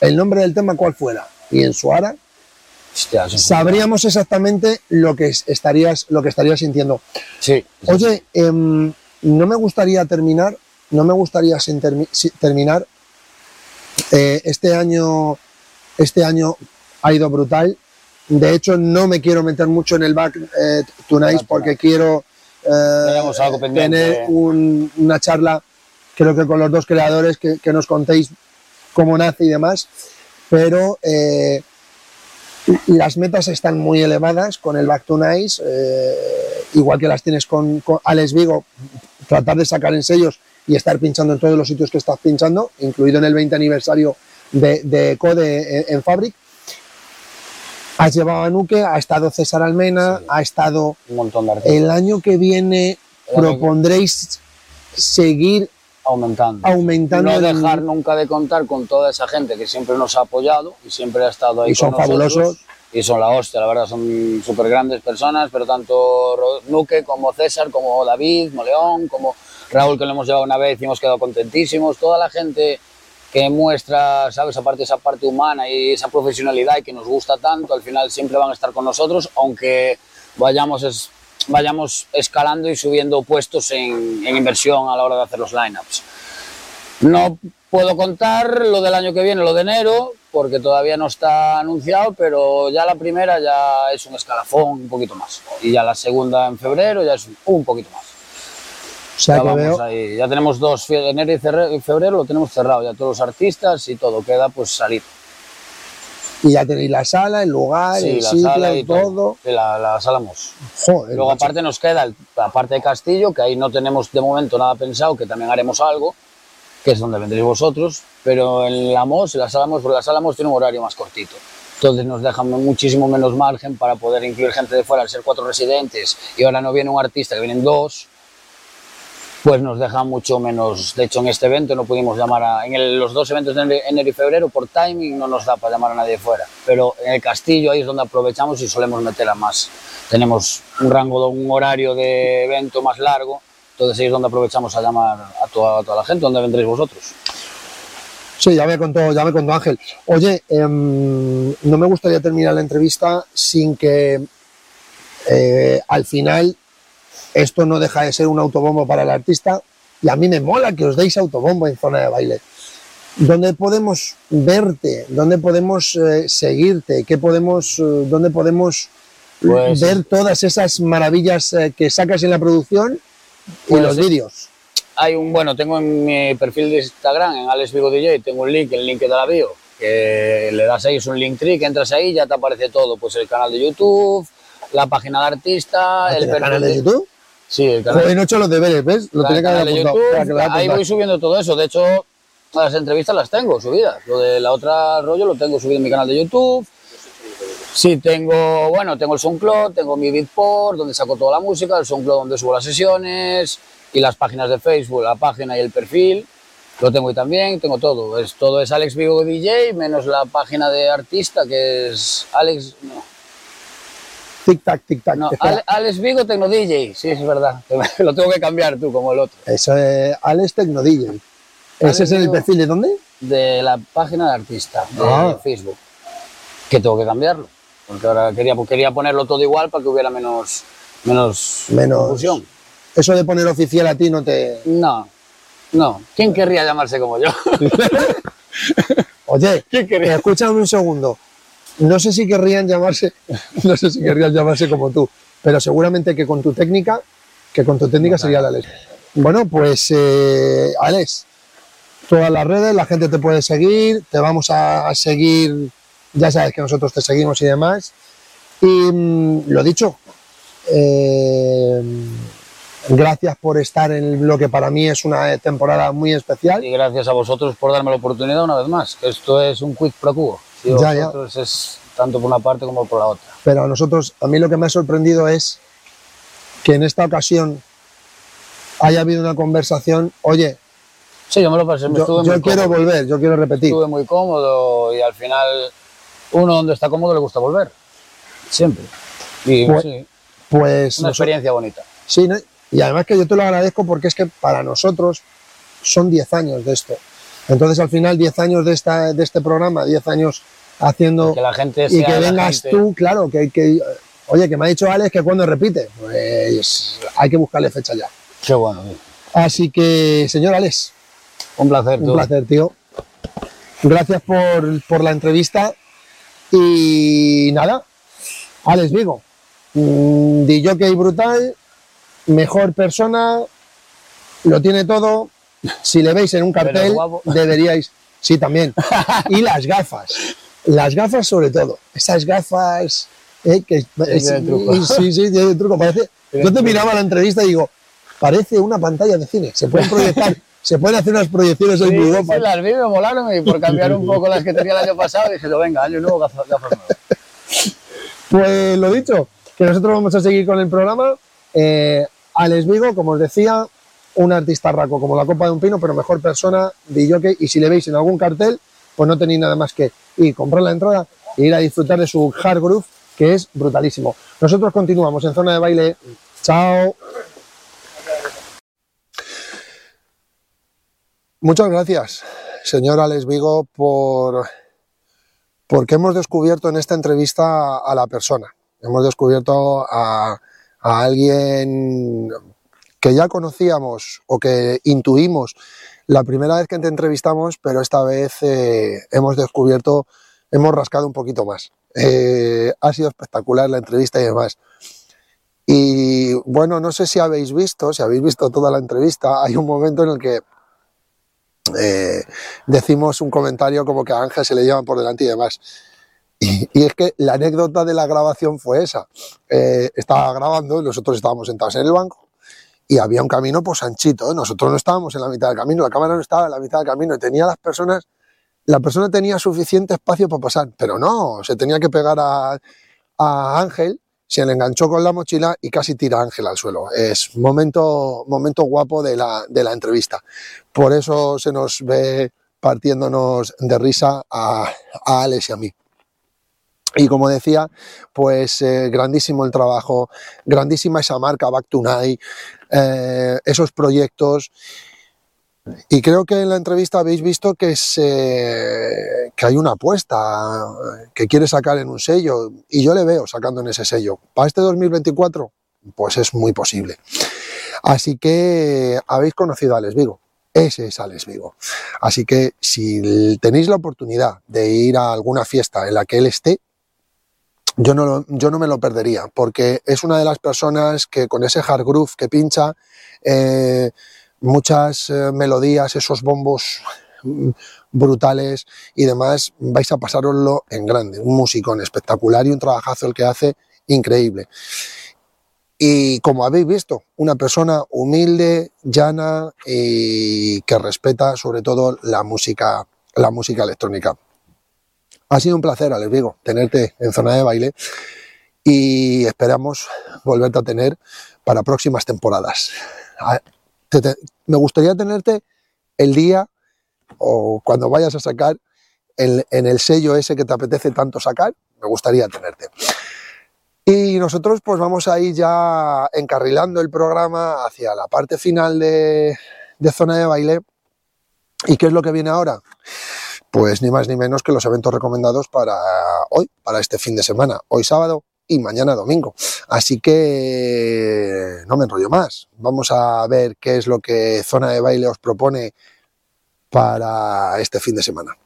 el nombre del tema cual fuera, y en Hostia, eso es- sabríamos exactamente lo que es- estarías, lo que estarías sintiendo. Sí. sí, Oye, em, no me gustaría terminar, no me gustaría sin termi- si- terminar. eh, este año, este año ha ido brutal. De hecho, no me quiero meter mucho en el back eh, tonight porque quiero eh, algo tener un- una charla, creo que con los dos creadores, que, que nos contéis cómo nace y demás. Pero eh, las metas están muy elevadas con el Back to Nice, eh, igual que las tienes con, con Alex Vigo, tratar de sacar en sellos y estar pinchando en todos los sitios que estás pinchando, incluido en el 20 aniversario de, de Code en, en Fabric. Has llevado a Nuke, ha estado César Almena, Sí. ha estado... Un montón de artistas El año que viene El que- propondréis seguir aumentando. aumentando no el- dejar nunca de contar con toda esa gente que siempre nos ha apoyado y siempre ha estado ahí Y son con fabulosos. Y son la hostia, la verdad, son súper grandes personas, pero tanto Nuque como César, como David, Moleón, como Raúl, que lo hemos llevado una vez y hemos quedado contentísimos. Toda la gente que muestra, ¿sabes? Aparte esa parte humana y esa profesionalidad y que nos gusta tanto, al final siempre van a estar con nosotros, aunque vayamos, vayamos escalando y subiendo puestos en, en inversión a la hora de hacer los lineups. No puedo contar lo del año que viene, lo de enero, porque todavía no está anunciado, pero ya la primera ya es un escalafón un poquito más. Y ya la segunda en febrero ya es un poquito más. O sea Ya, que veo, ahí. ya tenemos dos, enero y y febrero lo tenemos cerrado, ya todos los artistas y todo, queda pues salir. y ya tenéis la sala, el lugar, Sí, el la sitio, sala y todo. Sí, la, la sala Mos. Joder, Luego macho. aparte nos queda la parte de Castillo, que ahí no tenemos de momento nada pensado, que también haremos algo, que es donde vendréis vosotros, pero en la MOS, la sala MOS, la sala MOS tiene un horario más cortito. Entonces nos dejan muchísimo menos margen para poder incluir gente de fuera, al ser cuatro residentes, y ahora no viene un artista, que vienen dos, pues nos deja mucho menos. De hecho, en este evento no pudimos llamar a. En el- los dos eventos de enero- y febrero, por timing, no nos da para llamar a nadie fuera. Pero en el castillo ahí es donde aprovechamos y solemos meter a más. Tenemos un rango, de un horario de evento más largo, entonces ahí es donde aprovechamos a llamar a toda, a toda la gente, donde vendréis vosotros. Sí, ya me contó, ya me contó Ángel. Oye, em, no me gustaría terminar la entrevista sin que eh, al final esto no deja de ser un autobombo para el artista y a mí me mola que os deis autobombo en zona de baile. ¿Dónde podemos verte? ¿Dónde podemos eh, seguirte? ¿Qué podemos, eh, ¿Dónde podemos Pues- ver todas esas maravillas eh, que sacas en la producción y Pues los vídeos? Hay un, bueno, tengo en mi perfil de Instagram, en Alex Vigo DJ, tengo un link, el link de la bio, que le das ahí, es un link que entras ahí y ya te aparece todo, pues el canal de YouTube, la página de artista, el ¿El perfil canal de YouTube? Sí, el canal, Joder, no he hecho los deberes, ¿ves? Lo tenía que haber apuntado. YouTube, que ahí voy subiendo todo eso, de hecho, las entrevistas las tengo subidas, lo de la otra rollo lo tengo subido en mi canal de YouTube, Sí, tengo, bueno, tengo el SoundCloud, tengo mi Beatport, donde saco toda la música, el SoundCloud donde subo las sesiones y las páginas de Facebook, la página y el perfil. Lo tengo ahí también, tengo todo. Es, todo es Alex Vigo DJ, menos la página de artista que es Alex, no, Tic tac, tic tac. no, Alex Vigo Tecno DJ, sí, es verdad. Lo tengo que cambiar tú, como el otro. Eso es Alex Tecno DJ. ¿Ese es el perfil de dónde? De la página de artista, de Ah. Facebook. Que tengo que cambiarlo. Porque ahora quería, quería ponerlo todo igual para que hubiera menos, menos, Menos- confusión. Eso de poner oficial a ti no te. No, no. ¿Quién querría llamarse como yo? Oye, ¿Quién querría? escúchame un segundo. No sé si querrían llamarse, no sé si querrían llamarse como tú, pero seguramente que con tu técnica, que con tu técnica sería la Alex. Bueno, pues eh, Alex, todas las redes, la gente te puede seguir, te vamos a, seguir, ya sabes que nosotros te seguimos y demás. Y mm, lo dicho, eh, gracias por estar en lo que para mí es una temporada muy especial. Y gracias a vosotros por darme la oportunidad una vez más. que Esto es un quick pro quo. Si Ya, es tanto por una parte como por la otra. pero a nosotros, a mí lo que me ha sorprendido es que en esta ocasión haya habido una conversación, oye, Sí, yo me lo pasé, me yo, estuve yo muy quiero cómodo. volver, yo quiero repetir. Estuve muy cómodo y al final uno donde está cómodo le gusta volver. Siempre. Y, Pues- sí, Pues una experiencia bonita. Sí, ¿no? y además que yo te lo agradezco porque es que para nosotros son 10 años de esto. Entonces al final 10 años de, esta, de este programa, 10 años haciendo Que la gente y sea que la vengas gente- tú, claro, que, que oye, que me ha dicho Alex que cuando repite, pues hay que buscarle fecha ya. Qué bueno, tío. Así que, señor Alex, Un placer, un tú. placer, tío. Gracias por, por la entrevista y nada, Alex Vigo, mm, DJ brutal, mejor persona, lo tiene todo. Si le veis en un cartel, deberíais, sí, también. Y las gafas, las gafas sobre todo, esas gafas eh, que Tiene truco. sí, sí, tiene truco. Parece, yo te miraba la entrevista y digo, parece una pantalla de cine. Se pueden proyectar, se pueden hacer unas proyecciones ahí Sí, sí, las vi, me molaron y por cambiar un poco las que tenía el año pasado dije, venga, año nuevo, gafas, gafas nuevas. Pues lo dicho, que nosotros vamos a seguir con el programa. Eh, Alex Vigo, como os decía, un artista raco como la copa de un pino, pero mejor persona, DJ, y si le veis en algún cartel, pues no tenéis nada más que ir, comprar la entrada e ir a disfrutar de su hard groove, que es brutalísimo. Nosotros continuamos en zona de baile. Chao. Muchas gracias, señor Alex Vigo, por porque hemos descubierto en esta entrevista a la persona. Hemos descubierto a, a alguien que ya conocíamos o que intuimos la primera vez que te entrevistamos, pero esta vez eh, hemos descubierto, hemos rascado un poquito más. Eh, ha sido espectacular la entrevista y demás. Y bueno, no sé si habéis visto, si habéis visto toda la entrevista, hay un momento en el que eh, decimos un comentario como que a Ángel se le llevan por delante y demás. Y, y es que la anécdota de la grabación fue esa. Eh, estaba grabando nosotros estábamos sentados en el banco y había un camino pues anchito. ¿eh? Nosotros no estábamos en la mitad del camino, la cámara no estaba en la mitad del camino y tenía las personas, la persona tenía suficiente espacio para pasar, pero no, se tenía que pegar a, a Ángel, se le enganchó con la mochila y casi tira a Ángel al suelo. Es momento, momento guapo de la, de la entrevista. Por eso se nos ve partiéndonos de risa a, a Alex y a mí. Y como decía, pues eh, grandísimo el trabajo, grandísima esa marca Back to Night, eh, esos proyectos. Y creo que en la entrevista habéis visto que, se, que hay una apuesta que quiere sacar en un sello y yo le veo sacando en ese sello. Para este 2024, pues es muy posible. Así que habéis conocido a Alex Vigo. Ese es Alex Vigo. Así que si tenéis la oportunidad de ir a alguna fiesta en la que él esté, yo no, lo- yo no me lo perdería, porque es una de las personas que con ese hard groove que pincha, eh, muchas eh, melodías, esos bombos mm, brutales y demás, vais a pasároslo en grande. Un musicón espectacular y un trabajazo el que hace increíble. Y como habéis visto, una persona humilde, llana y que respeta sobre todo la música, la música electrónica. Ha sido un placer, Alex Vigo, tenerte en zona de baile y esperamos volverte a tener para próximas temporadas. A- te- te- me gustaría tenerte el día o cuando vayas a sacar en, en el sello ese que te apetece tanto sacar, me gustaría tenerte. Y nosotros pues vamos a ir ya encarrilando el programa hacia la parte final de, de zona de baile. ¿Y qué es lo que viene ahora? Pues ni más ni menos que los eventos recomendados para hoy, para este fin de semana, hoy sábado y mañana domingo. Así que no me enrollo más. Vamos a ver qué es lo que Zona de Baile os propone para este fin de semana.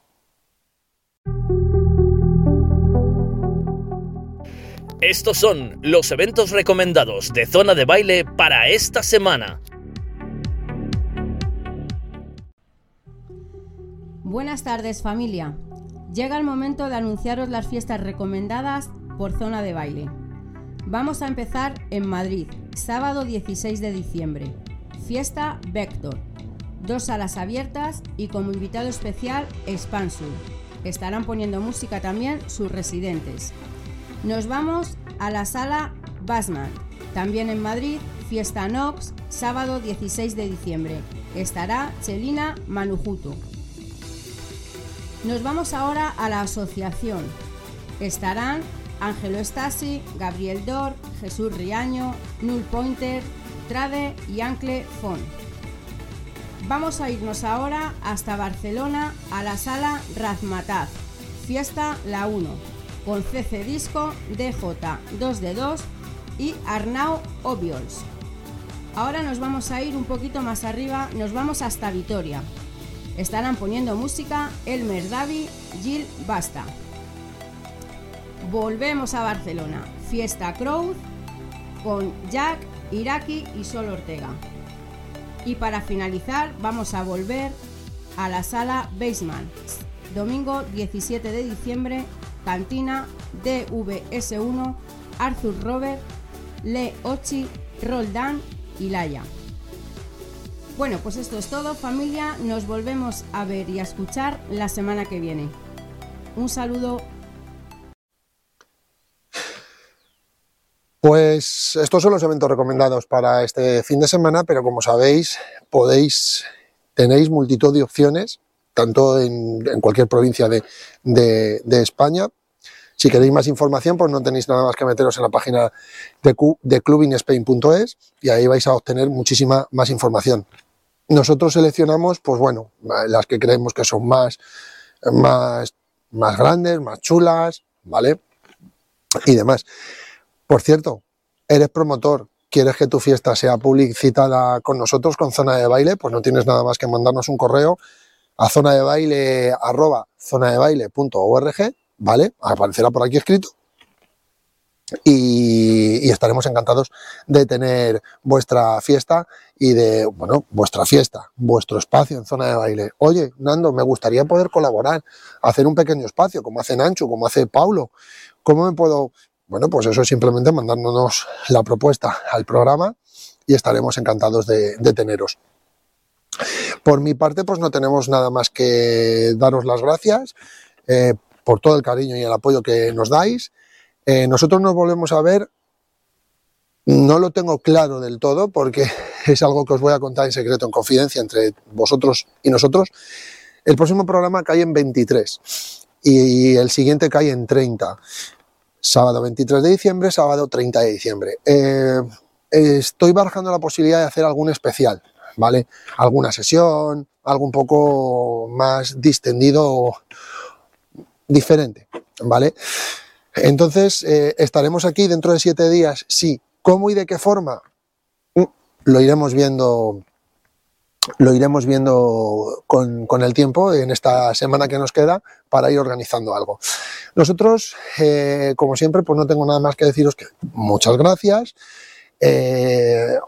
Estos son los eventos recomendados de Zona de Baile para esta semana. Buenas tardes familia. Llega el momento de anunciaros las fiestas recomendadas por zona de baile. Vamos a empezar en Madrid, sábado 16 de diciembre. Fiesta Vector. Dos salas abiertas y como invitado especial Expansur. Estarán poniendo música también sus residentes. Nos vamos a la sala Basman. También en Madrid, Fiesta Nox, sábado 16 de diciembre. Estará Chelina Manujuto. Nos vamos ahora a la asociación. Estarán Ángelo Stasi, Gabriel Dor, Jesús Riaño, Null Pointer, Trade y Ancle Fon. Vamos a irnos ahora hasta Barcelona a la sala Razmataz, Fiesta La 1, con CC Disco, DJ 2 de 2 y Arnau Obviols. Ahora nos vamos a ir un poquito más arriba, nos vamos hasta Vitoria. Estarán poniendo música Elmer Davi, Jill Basta. Volvemos a Barcelona, Fiesta Crowd con Jack, Iraki y Sol Ortega. Y para finalizar vamos a volver a la sala Basement, domingo 17 de diciembre, Cantina DVS1, Arthur Robert, Le Ochi, Roldan y Laia. Bueno, pues esto es todo familia, nos volvemos a ver y a escuchar la semana que viene. Un saludo. Pues estos son los eventos recomendados para este fin de semana, pero como sabéis, podéis, tenéis multitud de opciones, tanto en, cualquier provincia de, España, si queréis más información, pues no tenéis nada más que meteros en la página de, de y ahí vais a obtener muchísima más información. Nosotros seleccionamos, pues bueno, las que creemos que son más, más, más grandes, más chulas, ¿vale? Y demás. Por cierto, eres promotor, quieres que tu fiesta sea publicitada con nosotros, con zona de baile, pues no tienes nada más que mandarnos un correo a zona de baile arroba zona de baile.org ¿vale? Aparecerá por aquí escrito. Y, estaremos encantados de tener vuestra fiesta y de, bueno, vuestra fiesta, vuestro espacio en zona de baile. Oye, Nando, me gustaría poder colaborar, hacer un pequeño espacio, como hace Nancho, como hace Paulo. ¿Cómo me puedo...? Bueno, pues eso es simplemente mandándonos la propuesta al programa y estaremos encantados de, teneros. Por mi parte, pues no tenemos nada más que daros las gracias. Eh, por todo el cariño y el apoyo que nos dais. Eh, nosotros nos volvemos a ver, no lo tengo claro del todo porque es algo que os voy a contar en secreto, en confidencia entre vosotros y nosotros. El próximo programa cae en 23 y el siguiente cae en 30. Sábado 23 de diciembre, sábado 30 de diciembre. Eh, estoy barajando la posibilidad de hacer algún especial, ¿vale? Alguna sesión, algo un poco más distendido diferente, ¿vale? Entonces, eh, estaremos aquí dentro de siete días, sí. ¿Cómo y de qué forma? Lo iremos viendo, lo iremos viendo con, el tiempo, en esta semana que nos queda, para ir organizando algo. Nosotros, eh, como siempre, pues no tengo nada más que deciros que muchas gracias. Eh,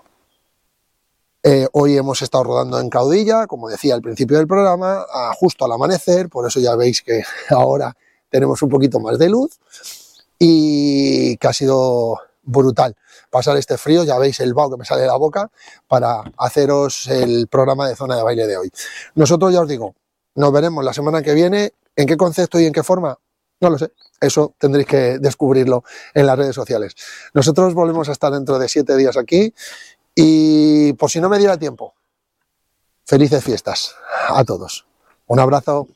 hoy hemos estado rodando en Caudilla, como decía al principio del programa, justo al amanecer, por eso ya veis que ahora tenemos un poquito más de luz y que ha sido brutal pasar este frío, ya veis el vaho que me sale de la boca para haceros el programa de zona de baile de hoy. Nosotros ya os digo, nos veremos la semana que viene, en qué concepto y en qué forma, no lo sé, eso tendréis que descubrirlo en las redes sociales. Nosotros volvemos a estar dentro de siete días aquí y por si no me diera tiempo, felices fiestas a todos. Un abrazo.